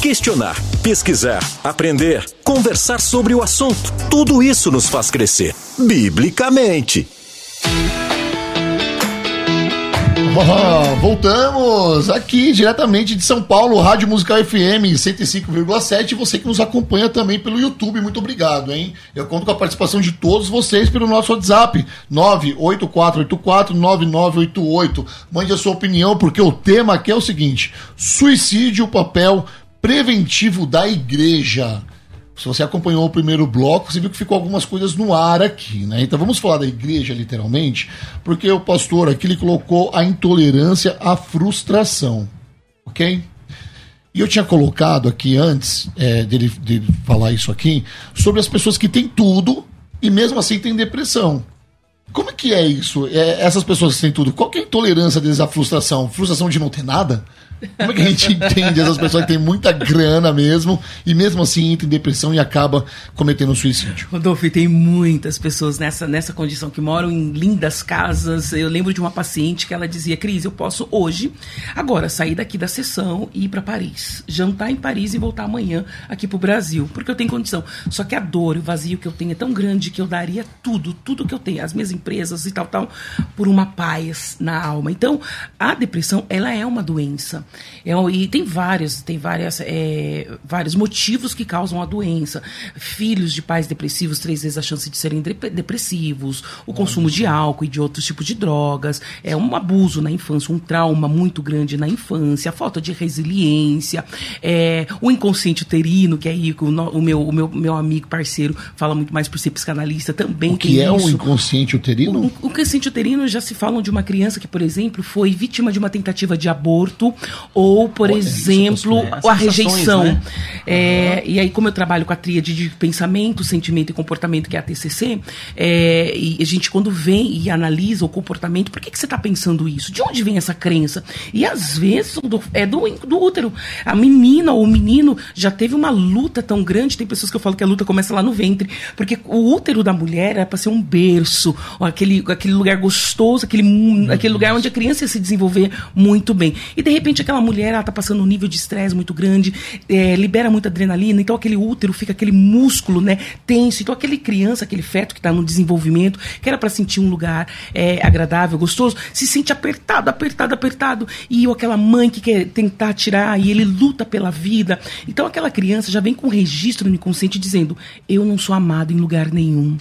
questionar, pesquisar, aprender, conversar sobre o assunto. Tudo isso nos faz crescer, biblicamente. Voltamos aqui diretamente de São Paulo, Rádio Musical FM 105,7. Você que nos acompanha também pelo YouTube, muito obrigado, hein? Eu conto com a participação de todos vocês pelo nosso WhatsApp 984849988. Mande a sua opinião, porque o tema aqui é o seguinte: suicídio, papel preventivo da igreja. Se você acompanhou o primeiro bloco, você viu que ficou algumas coisas no ar aqui, né? Então vamos falar da igreja literalmente, porque o pastor aqui ele colocou a intolerância à frustração, ok? E eu tinha colocado aqui antes é, dele, dele falar isso aqui sobre as pessoas que têm tudo e mesmo assim têm depressão. Como é que é isso? É, essas pessoas que têm tudo, qual é a intolerância deles à frustração? Frustração de não ter nada? Como é que a gente entende essas pessoas que têm muita grana mesmo e mesmo assim entra em depressão e acaba cometendo suicídio? Rodolfo, tem muitas pessoas nessa, nessa condição que moram em lindas casas. Eu lembro de uma paciente que ela dizia: Cris, eu posso hoje, agora, sair daqui da sessão e ir para Paris, jantar em Paris e voltar amanhã aqui para o Brasil, porque eu tenho condição. Só que a dor o vazio que eu tenho é tão grande que eu daria tudo, tudo que eu tenho, as minhas empresas e tal, tal, por uma paz na alma. Então, a depressão, ela é uma doença. É, e tem vários, tem várias, é, vários motivos que causam a doença. Filhos de pais depressivos, três vezes a chance de serem depressivos, o consumo de álcool e de outros tipos de drogas, é um abuso na infância, um trauma muito grande na infância, a falta de resiliência, é, o inconsciente uterino, que aí o, o, meu, o meu, meu amigo parceiro fala muito mais por ser psicanalista também. O que é o inconsciente uterino? O, o inconsciente uterino já se falam de uma criança que, por exemplo, foi vítima de uma tentativa de aborto ou, por Olha, exemplo, a rejeição. Né? É, uhum. E aí, como eu trabalho com a tríade de pensamento, sentimento e comportamento, que é a TCC, é, e a gente, quando vem e analisa o comportamento, por que, que você está pensando isso? De onde vem essa crença? E às vezes do, é do, do útero. A menina ou o menino já teve uma luta tão grande, tem pessoas que eu falo que a luta começa lá no ventre, porque o útero da mulher é para ser um berço, aquele, aquele lugar gostoso, aquele, aquele lugar onde a criança ia se desenvolver muito bem. E de repente aquela mulher ela tá passando um nível de estresse muito grande, é, libera muita adrenalina, então aquele útero fica aquele músculo, né, tenso. Então aquele criança, aquele feto que está no desenvolvimento, que era para sentir um lugar é, agradável, gostoso, se sente apertado, apertado, apertado. E aquela mãe que quer tentar tirar e ele luta pela vida. Então aquela criança já vem com registro no inconsciente dizendo: eu não sou amado em lugar nenhum.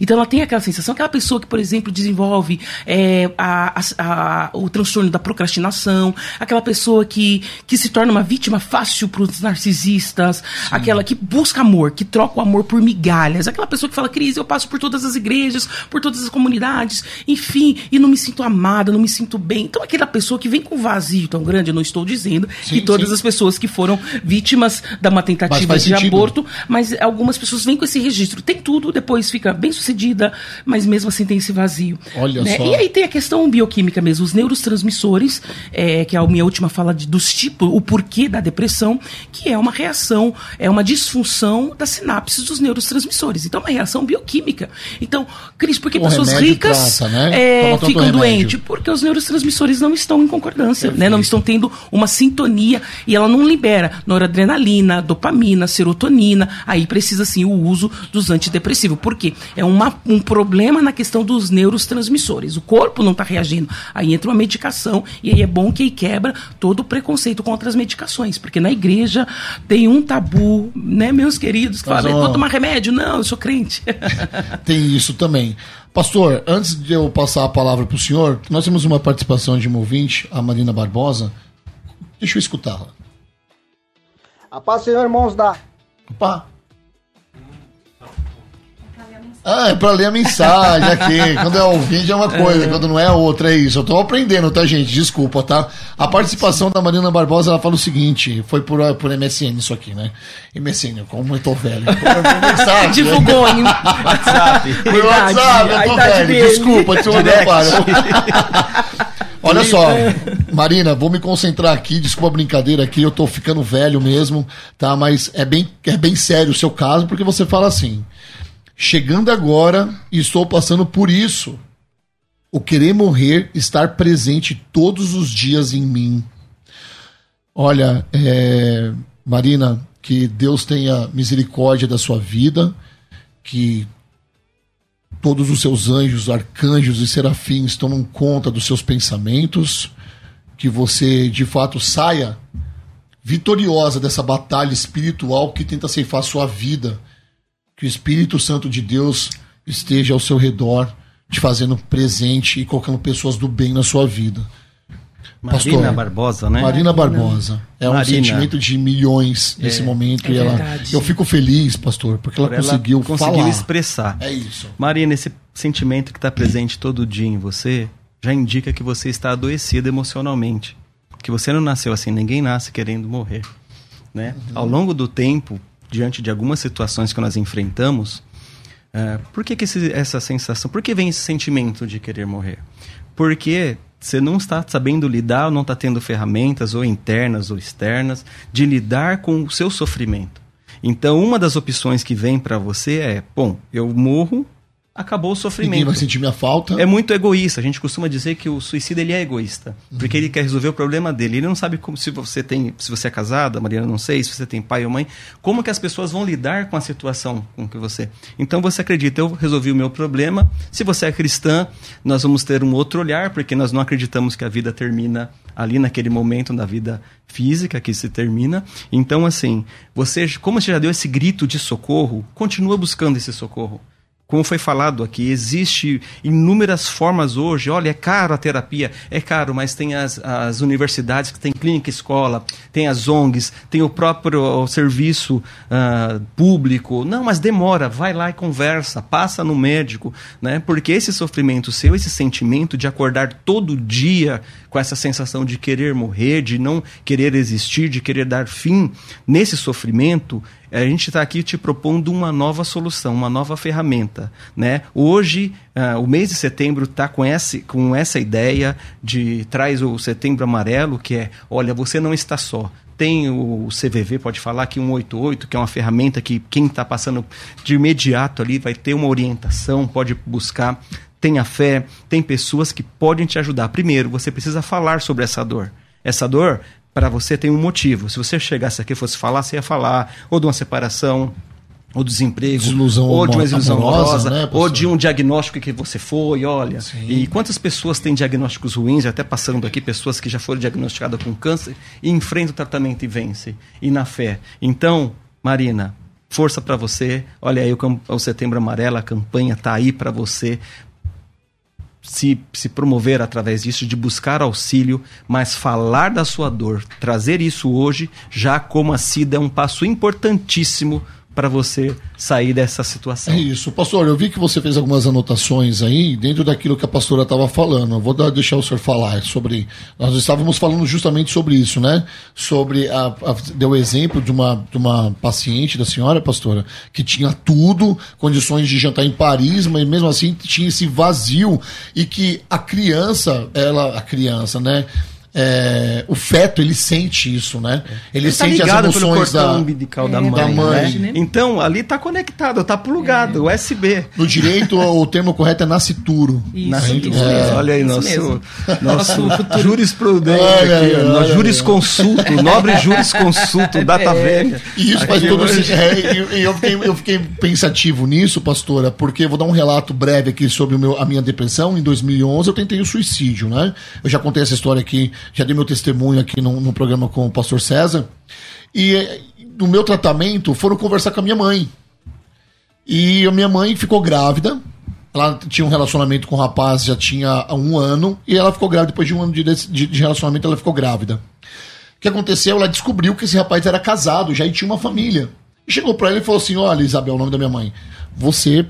Então ela tem aquela sensação, aquela pessoa que, por exemplo, desenvolve é, a, a, a, o transtorno da procrastinação, aquela pessoa que, que se torna uma vítima fácil para os narcisistas, Sim. aquela que busca amor, que troca o amor por migalhas, aquela pessoa que fala, Cris, eu passo por todas as igrejas, por todas as comunidades, enfim, e não me sinto amada, não me sinto bem. Então aquela pessoa que vem com um vazio tão grande, eu não estou dizendo sim, que todas sim. as pessoas que foram vítimas da uma tentativa de sentido. aborto, mas algumas pessoas vêm com esse registro. Tem tudo, depois fica bem sucedida, mas mesmo assim tem esse vazio. Olha né? só. E aí tem a questão bioquímica mesmo, os neurotransmissores, é, que é a minha última fala de, dos tipos, o porquê da depressão, que é uma reação, é uma disfunção das sinapses dos neurotransmissores. Então, é uma reação bioquímica. Então, Cris, por que o pessoas ricas trata, né? é, ficam doentes? Porque os neurotransmissores não estão em concordância, né? não estão tendo uma sintonia e ela não libera noradrenalina, dopamina, serotonina. Aí precisa sim o uso dos antidepressivos. Por quê? É uma, um problema na questão dos neurotransmissores. O corpo não está reagindo. Aí entra uma medicação e aí é bom que aí quebra todo o preconceito contra as medicações. Porque na igreja tem um tabu, né, meus queridos, que falam, vou tomar remédio? Não, eu sou crente. tem isso também. Pastor, antes de eu passar a palavra para o senhor, nós temos uma participação de uma ouvinte, a Marina Barbosa. Deixa eu escutá-la. A paz, Senhor, irmãos da. Opa! Ah, é pra ler a mensagem aqui. Quando é ouvinte é uma coisa, é. quando não é outra, é isso. Eu tô aprendendo, tá, gente? Desculpa, tá? A participação da Marina Barbosa, ela fala o seguinte: foi por, por MSN isso aqui, né? MSN, como eu tô velho. Mensagem, Divulgou em WhatsApp. Por WhatsApp, eu tô velho. Dele. Desculpa, pai. Olha só, Marina, vou me concentrar aqui, desculpa a brincadeira aqui, eu tô ficando velho mesmo, tá? Mas é bem, é bem sério o seu caso, porque você fala assim: chegando agora e estou passando por isso. O querer morrer, estar presente todos os dias em mim. Olha, é, Marina, que Deus tenha misericórdia da sua vida, que todos os seus anjos, arcanjos e serafins tomam conta dos seus pensamentos, que você de fato saia vitoriosa dessa batalha espiritual que tenta ceifar sua vida que o Espírito Santo de Deus esteja ao seu redor, te fazendo presente e colocando pessoas do bem na sua vida. Marina Pastor, Barbosa, né? Marina Barbosa. É Marina. um sentimento de milhões nesse é, momento. É e ela, eu fico feliz, pastor, porque ela, Por conseguiu ela conseguiu falar. expressar. É isso. Marina, esse sentimento que está presente todo dia em você já indica que você está adoecida emocionalmente. Que você não nasceu assim, ninguém nasce querendo morrer. Né? Uhum. Ao longo do tempo, diante de algumas situações que nós enfrentamos, uh, por que, que esse, essa sensação, por que vem esse sentimento de querer morrer? Porque você não está sabendo lidar, não está tendo ferramentas, ou internas ou externas, de lidar com o seu sofrimento. Então, uma das opções que vem para você é: bom, eu morro acabou o sofrimento. Ninguém vai sentir minha falta. É muito egoísta. A gente costuma dizer que o suicida ele é egoísta, uhum. porque ele quer resolver o problema dele. Ele não sabe como se você tem, se você é casada, Mariana, não sei, se você tem pai ou mãe, como que as pessoas vão lidar com a situação com que você. Então você acredita, eu resolvi o meu problema. Se você é cristã, nós vamos ter um outro olhar, porque nós não acreditamos que a vida termina ali naquele momento da vida física que se termina. Então assim, você, como você já deu esse grito de socorro, continua buscando esse socorro como foi falado aqui, existe inúmeras formas hoje. Olha, é caro a terapia, é caro, mas tem as, as universidades que tem clínica escola, tem as ONGs, tem o próprio serviço uh, público. Não, mas demora, vai lá e conversa, passa no médico, né? Porque esse sofrimento seu, esse sentimento de acordar todo dia com essa sensação de querer morrer, de não querer existir, de querer dar fim nesse sofrimento, a gente está aqui te propondo uma nova solução, uma nova ferramenta. Né? Hoje, uh, o mês de setembro está com, com essa ideia de traz o setembro amarelo, que é, olha, você não está só. Tem o CVV, pode falar que 188, que é uma ferramenta que quem está passando de imediato ali vai ter uma orientação, pode buscar tenha fé, tem pessoas que podem te ajudar. Primeiro, você precisa falar sobre essa dor. Essa dor para você tem um motivo. Se você chegasse aqui e fosse falar, você ia falar ou de uma separação, ou desemprego, Desilusão ou de uma desilusão amorosa, amorosa, né, ou de um diagnóstico que você foi, olha. Sim. E quantas pessoas têm diagnósticos ruins, até passando aqui, pessoas que já foram diagnosticadas com câncer e enfrentam o tratamento e vence. E na fé. Então, Marina, força para você. Olha aí o, o Setembro Amarelo, a campanha tá aí para você se, se promover através disso, de buscar auxílio, mas falar da sua dor, trazer isso hoje, já como a SIDA é um passo importantíssimo para você sair dessa situação. É isso. Pastor, eu vi que você fez algumas anotações aí dentro daquilo que a pastora estava falando. Eu vou dar- deixar o senhor falar sobre. Nós estávamos falando justamente sobre isso, né? Sobre. A, a- deu exemplo de uma, de uma paciente da senhora, pastora, que tinha tudo, condições de jantar em Paris, mas mesmo assim tinha esse vazio. E que a criança, ela, a criança, né? É, o feto, ele sente isso, né? Ele, Ele tá sente as ligado pelo emoções cordão da, umbilical da É, mãe. da mãe. né? Então, ali está conectado, está plugado, USB. No direito, o termo correto é nascituro. Isso, isso É. mesmo. Olha aí, Isso nosso, mesmo. nosso jurisprudente aqui, olha jurisconsulto, nobre jurisconsulto, data É. velha. E isso faz todo. É, e- eu, fiquei, eu fiquei pensativo nisso, pastora, porque eu vou dar um relato breve aqui sobre o meu, a minha depressão. Em 2011 eu tentei o suicídio, né? Eu já contei essa história aqui, já dei meu testemunho aqui no, no programa com o pastor César. E eh, no meu tratamento foram conversar com a minha mãe. E a minha mãe ficou grávida. Ela tinha um relacionamento com o rapaz já tinha um ano. E ela ficou grávida. Depois de um ano de, de- de relacionamento, ela ficou grávida. O que aconteceu? Ela descobriu que esse rapaz era casado já e tinha uma família. E chegou pra ele e falou assim: Olha, Isabel, o nome da minha mãe. Você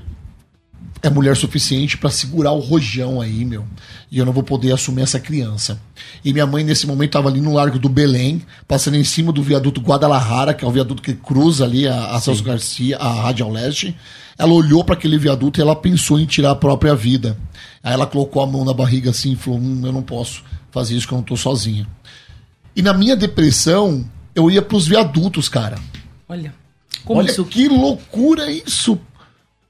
é mulher suficiente pra segurar o rojão aí, meu. E eu não vou poder assumir essa criança. E minha mãe, nesse momento, tava ali no Largo do Belém, passando em cima do viaduto Guadalajara, que é o viaduto que cruza ali a, a Celso Garcia, a Rádio Leste. Ela olhou para aquele viaduto e ela pensou em tirar a própria vida. Aí ela colocou a mão na barriga assim e falou: hum, Eu não posso fazer isso que eu não tô sozinha. E na minha depressão, eu ia pros viadutos, cara. Olha, como Olha isso que loucura isso.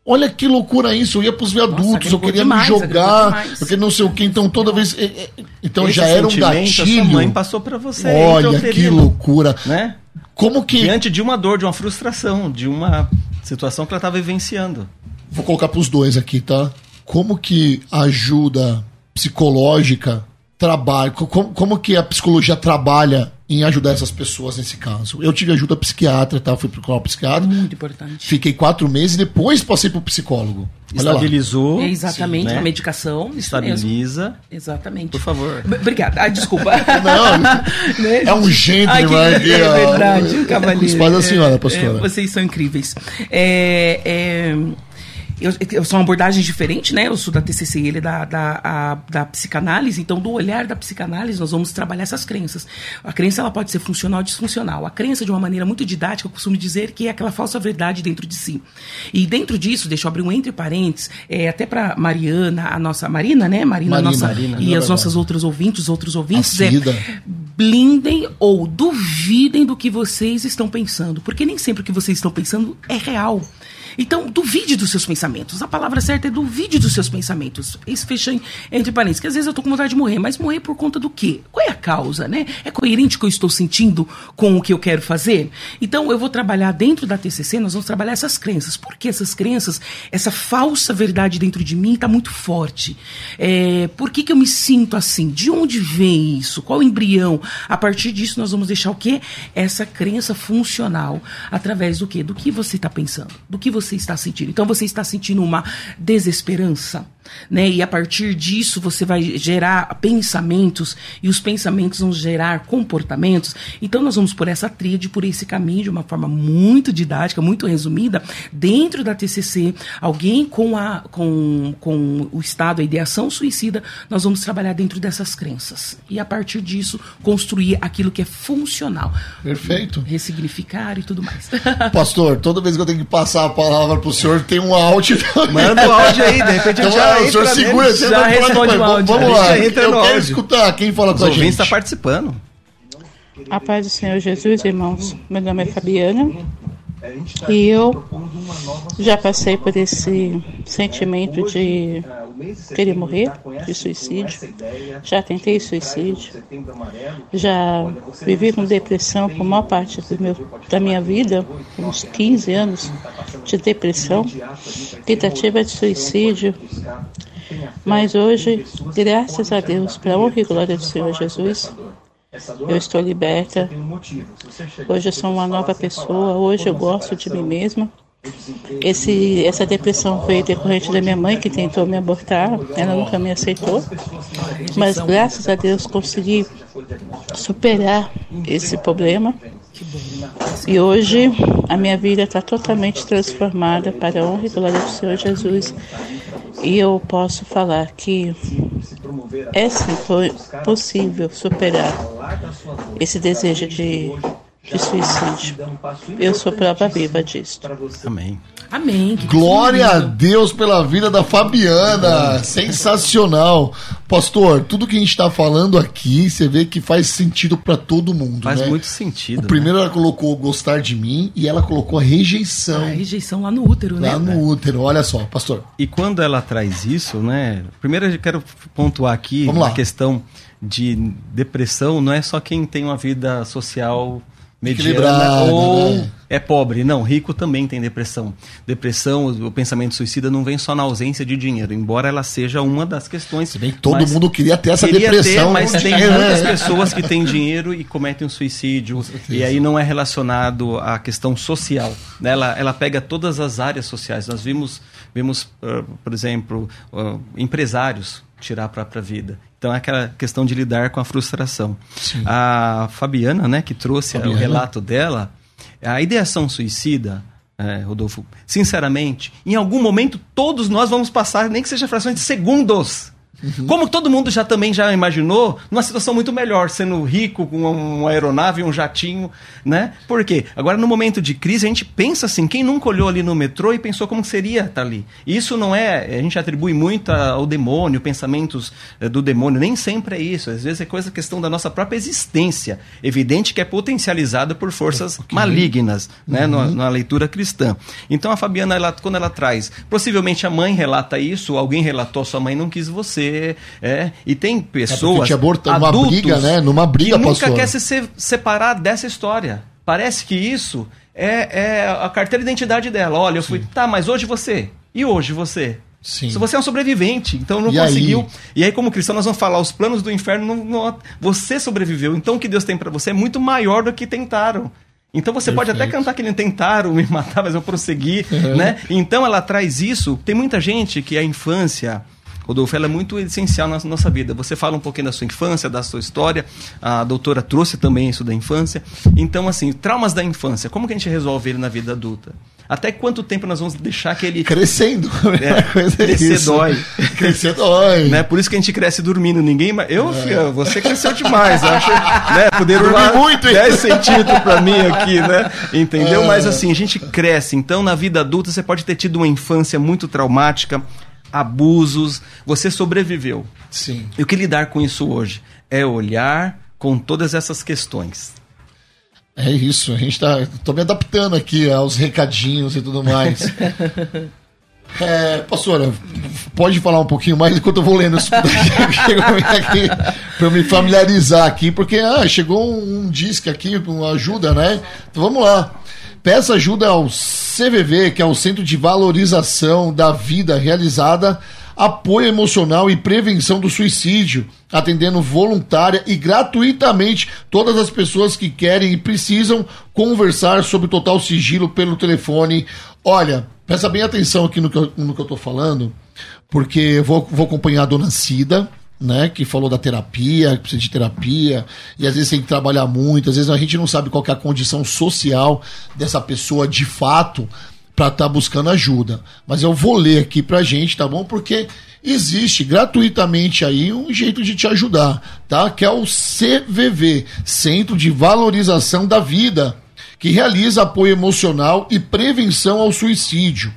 Olha que loucura isso. Eu ia pros viadutos, eu agregou queria demais, me jogar, eu queria não sei o que. Então toda vez. é, é, Então Esse já era um gatilho. A sua mãe passou para você. Olha que loucura. Né? Como que. Diante de uma dor, de uma frustração, de uma situação que ela estava vivenciando. Vou colocar pros dois aqui, tá? Como que a ajuda psicológica trabalha? co- Como, como que a psicologia trabalha em ajudar essas pessoas nesse caso? Eu tive ajuda psiquiatra, tá? Fui procurar um psiquiatra. muito importante. Fiquei quatro meses e depois passei pro psicólogo. Olha lá. Estabilizou. É exatamente, né? a medicação. Estabiliza. Exatamente. Por favor. B- Obrigada. Ah, desculpa. Não, Né, é um gentleman Ai, que- É verdade, um cavaleiro. Os pais da senhora, É, pastora. é, vocês são incríveis. É, é, eu, eu sou uma abordagem diferente, né? Eu sou da TCC, ele é da, da, a- da psicanálise. Então, do olhar da psicanálise, nós vamos trabalhar essas crenças. A crença ela pode ser funcional ou disfuncional. A crença, de uma maneira muito didática, eu costumo dizer que é aquela falsa verdade dentro de si. E dentro disso, deixa eu abrir um entre parênteses, é, até para Mariana, a nossa Marina, né? Marina, Marina, nossa, Marina, e é as nossas outras ouvintes, os outros ouvintes, é. Blindem ou duvidem do que vocês estão pensando, porque nem sempre o que vocês estão pensando é real. Então, duvide dos seus pensamentos. A palavra certa é duvide dos seus pensamentos. Isso fecha entre parênteses, que às vezes eu tô com vontade de morrer, mas morrer por conta do quê? Qual é a causa, né? É coerente o que eu estou sentindo com o que eu quero fazer? Então, eu vou trabalhar dentro da TCC, nós vamos trabalhar essas crenças. Porque essas crenças, essa falsa verdade dentro de mim está muito forte. É, por que, que eu me sinto assim? De onde vem isso? Qual o embrião? A partir disso, nós vamos deixar o quê? Essa crença funcional. Através do quê? Do que você está pensando, do que você está sentindo. Então, você está sentindo uma desesperança, né? E a partir disso, você vai gerar pensamentos, e os pensamentos vão gerar comportamentos. Então, nós vamos por essa tríade, por esse caminho, de uma forma muito didática, muito resumida, dentro da TCC, alguém com, a, com, com o estado, a ideação suicida, nós vamos trabalhar dentro dessas crenças. E a partir disso, construir aquilo que é funcional. Perfeito. Ressignificar e tudo mais. Pastor, toda vez que eu tenho que passar a palavra pro senhor, tem um áudio. Manda o áudio aí, de repente Então, gente já ah, o senhor segura, você Já responde o áudio. Vamos lá, já eu no quero áudio. escutar quem fala Os com a gente. estão participando. A paz do Senhor Jesus, irmãos. Meu nome é Fabiana e eu já passei por esse sentimento de queria morrer de suicídio. Já tentei suicídio. Já vivi com depressão por maior parte meu, da minha vida, uns 15 anos de depressão, tentativa de suicídio. Mas hoje, graças a Deus, para a honra e glória do Senhor Jesus, eu estou liberta. Hoje eu sou uma nova pessoa. Hoje eu gosto de mim mesma. Esse, essa depressão veio decorrente da minha mãe que tentou me abortar. Ela nunca me aceitou. Mas graças a Deus consegui superar esse problema. E hoje a minha vida está totalmente transformada para a honra e glória do Senhor Jesus. E eu posso falar que é sim foi possível superar esse desejo de, de suicídio. Eu sou prova viva disso. Amém. Amém. Glória a Deus pela vida da Fabiana. Sensacional. Pastor, tudo que a gente está falando aqui, você vê que faz sentido para todo mundo. Faz né? muito sentido. O primeiro ela colocou gostar de mim e ela colocou a rejeição. A rejeição lá no útero, né? Lá no útero. Olha só, pastor. E quando ela traz isso, né? Primeiro eu quero pontuar aqui lá. a questão de depressão, não é só quem tem uma vida social mediana ou né? é pobre. Não, rico também tem depressão. Depressão, o pensamento suicida não vem só na ausência de dinheiro, embora ela seja uma das questões. Se bem que todo mundo queria ter essa Queria depressão. ter, mas com tem dinheiro, né? muitas pessoas que têm dinheiro e cometem um suicídio. E aí não é relacionado à questão social. né? Ela, ela pega todas as áreas sociais. Nós vimos, vimos ah, por exemplo, ah, empresários tirar a própria vida. Então é aquela questão de lidar com a frustração. A Fabiana, né, que trouxe Fabiana. o relato dela, a ideação suicida, é, Rodolfo, sinceramente, em algum momento todos nós vamos passar, nem que seja frações de segundos. Como todo mundo já também já imaginou, numa situação muito melhor, sendo rico com uma aeronave, um jatinho, né? Por quê? Agora, no momento de crise, a gente pensa assim, quem nunca olhou ali no metrô e pensou como seria estar ali? Isso não é, a gente atribui muito ao demônio, pensamentos eh, do demônio, nem sempre é isso. Às vezes é coisa, questão da nossa própria existência, evidente que é potencializada por forças malignas, né? Na, na leitura cristã. Então, a Fabiana, ela, quando ela traz, possivelmente a mãe relata isso, alguém relatou, sua mãe não quis você, é, e tem pessoas, aborto- uma adultos, briga, né? Numa briga, que nunca pastor. quer se se- separar dessa história. Parece que isso é, é a carteira de identidade dela. Olha, eu fui, tá, mas hoje você. E hoje você? Sim. Se você é um sobrevivente, então não E conseguiu. aí? E aí, como cristão, nós vamos falar: os planos do inferno, não, não- você sobreviveu. Então, o que Deus tem pra você é muito maior do que tentaram. Então você pode até Perfeito. cantar que não tentaram me matar, mas eu prossegui, né? Então ela traz isso. Tem muita gente que a infância, Rodolfo, ela é muito essencial na nossa vida. Você fala um pouquinho da sua infância, da sua história. A doutora trouxe também isso da infância. Então, assim, traumas da infância, como que a gente resolve ele na vida adulta? Até quanto tempo nós vamos deixar que ele Crescendo. Melhor É, coisa é crescer dói. Crescer dói. né? Por isso que a gente cresce dormindo. Ninguém. Eu, É. filho, você cresceu demais. Acho, né? Poder Dormi doar muito, hein? 10 centímetros pra mim aqui, né? Entendeu? É. Mas assim, a gente cresce. Então, na vida adulta, você pode ter tido uma infância muito traumática, abusos. Você sobreviveu. Sim. E o que lidar com isso hoje? É olhar com todas essas questões. É isso, a gente tá. tô me adaptando aqui aos recadinhos e tudo mais. É, pastora, pode falar um pouquinho mais enquanto eu vou lendo isso daqui, para me familiarizar aqui, porque ah, chegou um, um disco aqui, uma ajuda, né? Então vamos lá. Peça ajuda ao CVV, que é o Centro de Valorização da Vida Realizada, apoio emocional e prevenção do suicídio, atendendo voluntária e gratuitamente todas as pessoas que querem e precisam conversar sobre total sigilo pelo telefone. Olha, presta bem atenção aqui no que eu, no que eu tô falando, porque eu vou, vou acompanhar a dona Cida, né, que falou da terapia, que precisa de terapia, e às vezes tem que trabalhar muito, às vezes a gente não sabe qual é a condição social dessa pessoa de fato para estar buscando ajuda. Mas eu vou ler aqui pra gente, tá bom? Porque existe gratuitamente aí um jeito de te ajudar, tá? Que é o CVV, Centro de Valorização da Vida, que realiza apoio emocional e prevenção ao suicídio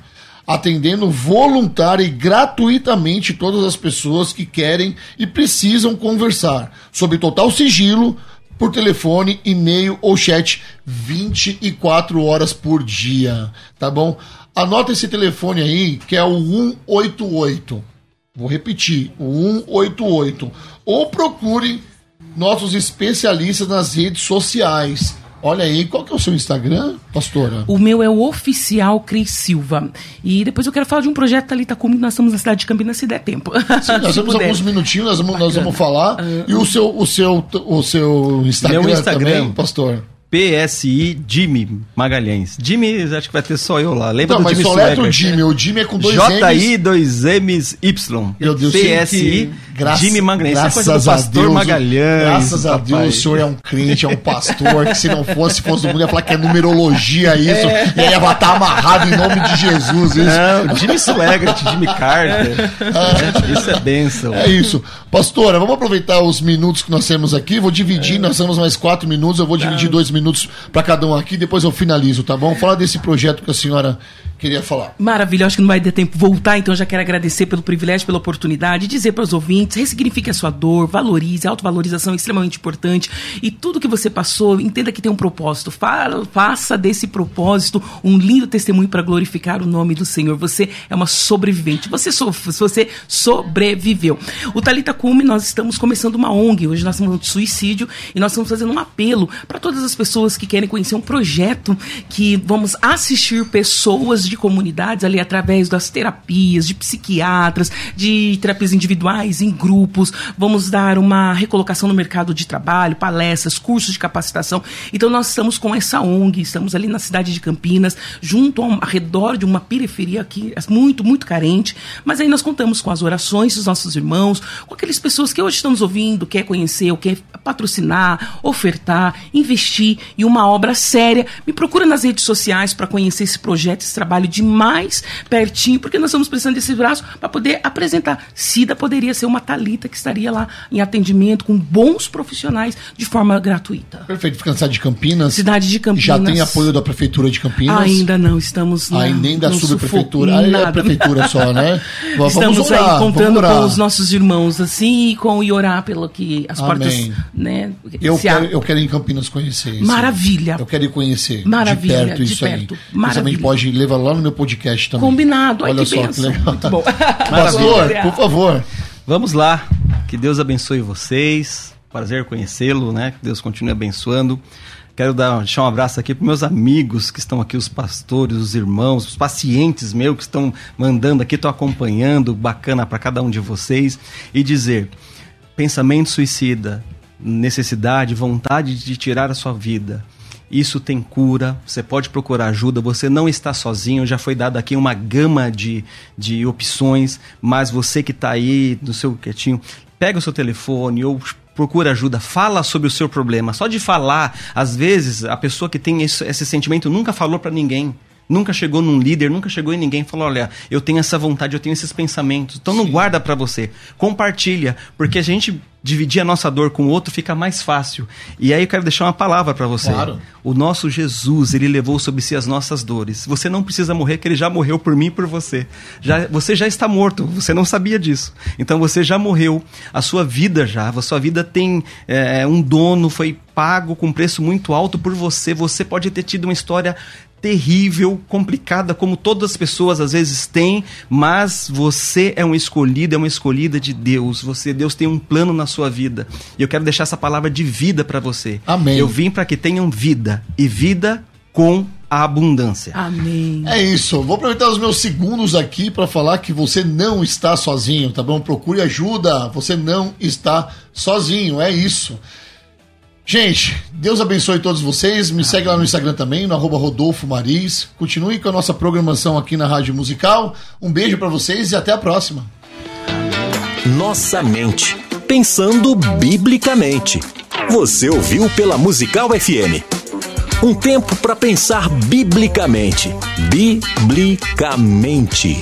atendendo voluntária e gratuitamente todas as pessoas que querem e precisam conversar, sob total sigilo, por telefone, e-mail ou chat 24 horas por dia, tá bom? Anota esse telefone aí, que é o 188, Vou repetir, o 188. Ou procure nossos especialistas nas redes sociais. Olha aí, qual que é o seu Instagram, pastora? O meu é o oficial Cris Silva. E depois eu quero falar de um projeto Thalita Cume, nós estamos na cidade de Campinas, se der tempo. Sim, nós temos alguns minutinhos, nós vamos, nós vamos falar. E o seu, o seu, o seu Instagram, Meu Instagram. também, pastor? PSI Jimmy Magalhães. Jimmy, acho que vai ter só eu lá. Lembra Não, do mas Jimmy só letra o Swagger? Jimmy. O Jimmy é com dois J-I, M's. dois M's, Y. Meu Deus, PSI, Jimmy Magalhães. É Graças a pastor Deus, Magalhães. Graças a Deus, o senhor é um crente, é um pastor, que se não fosse, se fosse do mundo, ia falar que é numerologia isso. E aí ia estar amarrado em nome de Jesus. Isso. Não, Jimmy Swagger, Jimmy Carter. É, isso é bênção. É isso. Pastora, vamos aproveitar os minutos que nós temos aqui. Vou dividir, nós temos mais quatro minutos. Eu vou dividir dois minutos para cada um aqui, depois eu finalizo, tá bom? Fala desse projeto que a senhora queria falar. Maravilha, acho que não vai ter tempo voltar, então eu já quero agradecer pelo privilégio, pela oportunidade, dizer para os ouvintes, ressignifique a sua dor, valorize, a autovalorização é extremamente importante e tudo que você passou, entenda que tem um propósito, Fa- faça desse propósito um lindo testemunho para glorificar o nome do Senhor. Você é uma sobrevivente, você, so, você sobreviveu. O Talita Cume, nós estamos começando uma ONG, hoje nós estamos falando de suicídio e nós estamos fazendo um apelo para todas as pessoas que querem conhecer um projeto que vamos assistir pessoas de comunidades ali através das terapias, de psiquiatras, de terapias individuais, em grupos. Vamos dar uma recolocação no mercado de trabalho, palestras, cursos de capacitação. Então nós estamos com essa ONG, estamos ali na cidade de Campinas, junto ao, ao redor de uma periferia aqui muito, muito carente. Mas aí nós contamos com as orações dos nossos irmãos, com aquelas pessoas que hoje estão nos ouvindo, quer conhecer, ou quer patrocinar, ofertar, investir em uma obra séria. Me procura nas redes sociais para conhecer esse projeto, esse trabalho de mais pertinho, porque nós estamos precisando desse braço para poder apresentar. Cida poderia ser uma Talita que estaria lá em atendimento com bons profissionais de forma gratuita. Perfeito, fica na cidade de Campinas. Cidade de Campinas. Já tem apoio da Prefeitura de Campinas. Ainda não, estamos na, Aí nem da subprefeitura. Aí é a nada. prefeitura só, né? Vamos Estamos orar, aí contando com os nossos irmãos assim e com e orar pelo que as Amém. portas, né? Eu quero, eu quero ir em Campinas conhecer isso. Maravilha. Eu quero ir conhecer Maravilha, de perto de isso aí. perto. Você também Maravilha. pode levar lá no meu podcast também. Combinado. Ai, Olha que só que bênção. legal. Muito bom. Pastor, por favor. Vamos lá. Que Deus abençoe vocês. Prazer conhecê-lo, né? Que Deus continue abençoando. Quero dar, deixar um abraço aqui para meus amigos que estão aqui, os pastores, os irmãos, os pacientes meus que estão mandando aqui, estou acompanhando, bacana para cada um de vocês. E dizer: pensamento suicida, necessidade, vontade de tirar a sua vida. Isso tem cura, você pode procurar ajuda, você não está sozinho, já foi dada aqui uma gama de, de opções, mas você que está aí no seu quietinho, pega o seu telefone ou procura ajuda, fala sobre o seu problema. Só de falar, às vezes a pessoa que tem esse, esse sentimento nunca falou para ninguém. Nunca chegou num líder, nunca chegou em ninguém e falou: olha, eu tenho essa vontade, eu tenho esses pensamentos. Então não guarda para você, compartilha, porque a gente dividir a nossa dor com o outro fica mais fácil. E aí eu quero deixar uma palavra para você. Claro. O nosso Jesus, ele levou sobre si as nossas dores. Você não precisa morrer, que ele já morreu por mim e por você. Já, você já está morto, você não sabia disso. Então você já morreu, a sua vida já, a sua vida tem é, um dono, foi pago com preço muito alto por você. Você pode ter tido uma história terrível, complicada, como todas as pessoas às vezes têm, mas você é um escolhido, é uma escolhida de Deus. Você, Deus tem um plano na sua vida. E eu quero deixar essa palavra de vida para você. Amém. Eu vim para que tenham vida e vida com a abundância. Amém. É isso. Vou aproveitar os meus segundos aqui para falar que você não está sozinho, tá bom? Procure ajuda. Você não está sozinho. É isso. Gente, Deus abençoe todos vocês. Me segue lá no Instagram também, no arroba Rodolfo. Continue com a nossa programação aqui na Rádio Musical. Um beijo para vocês e até a próxima. Nossa mente. Pensando biblicamente. Você ouviu pela Musical FM. Um tempo para pensar biblicamente. Biblicamente.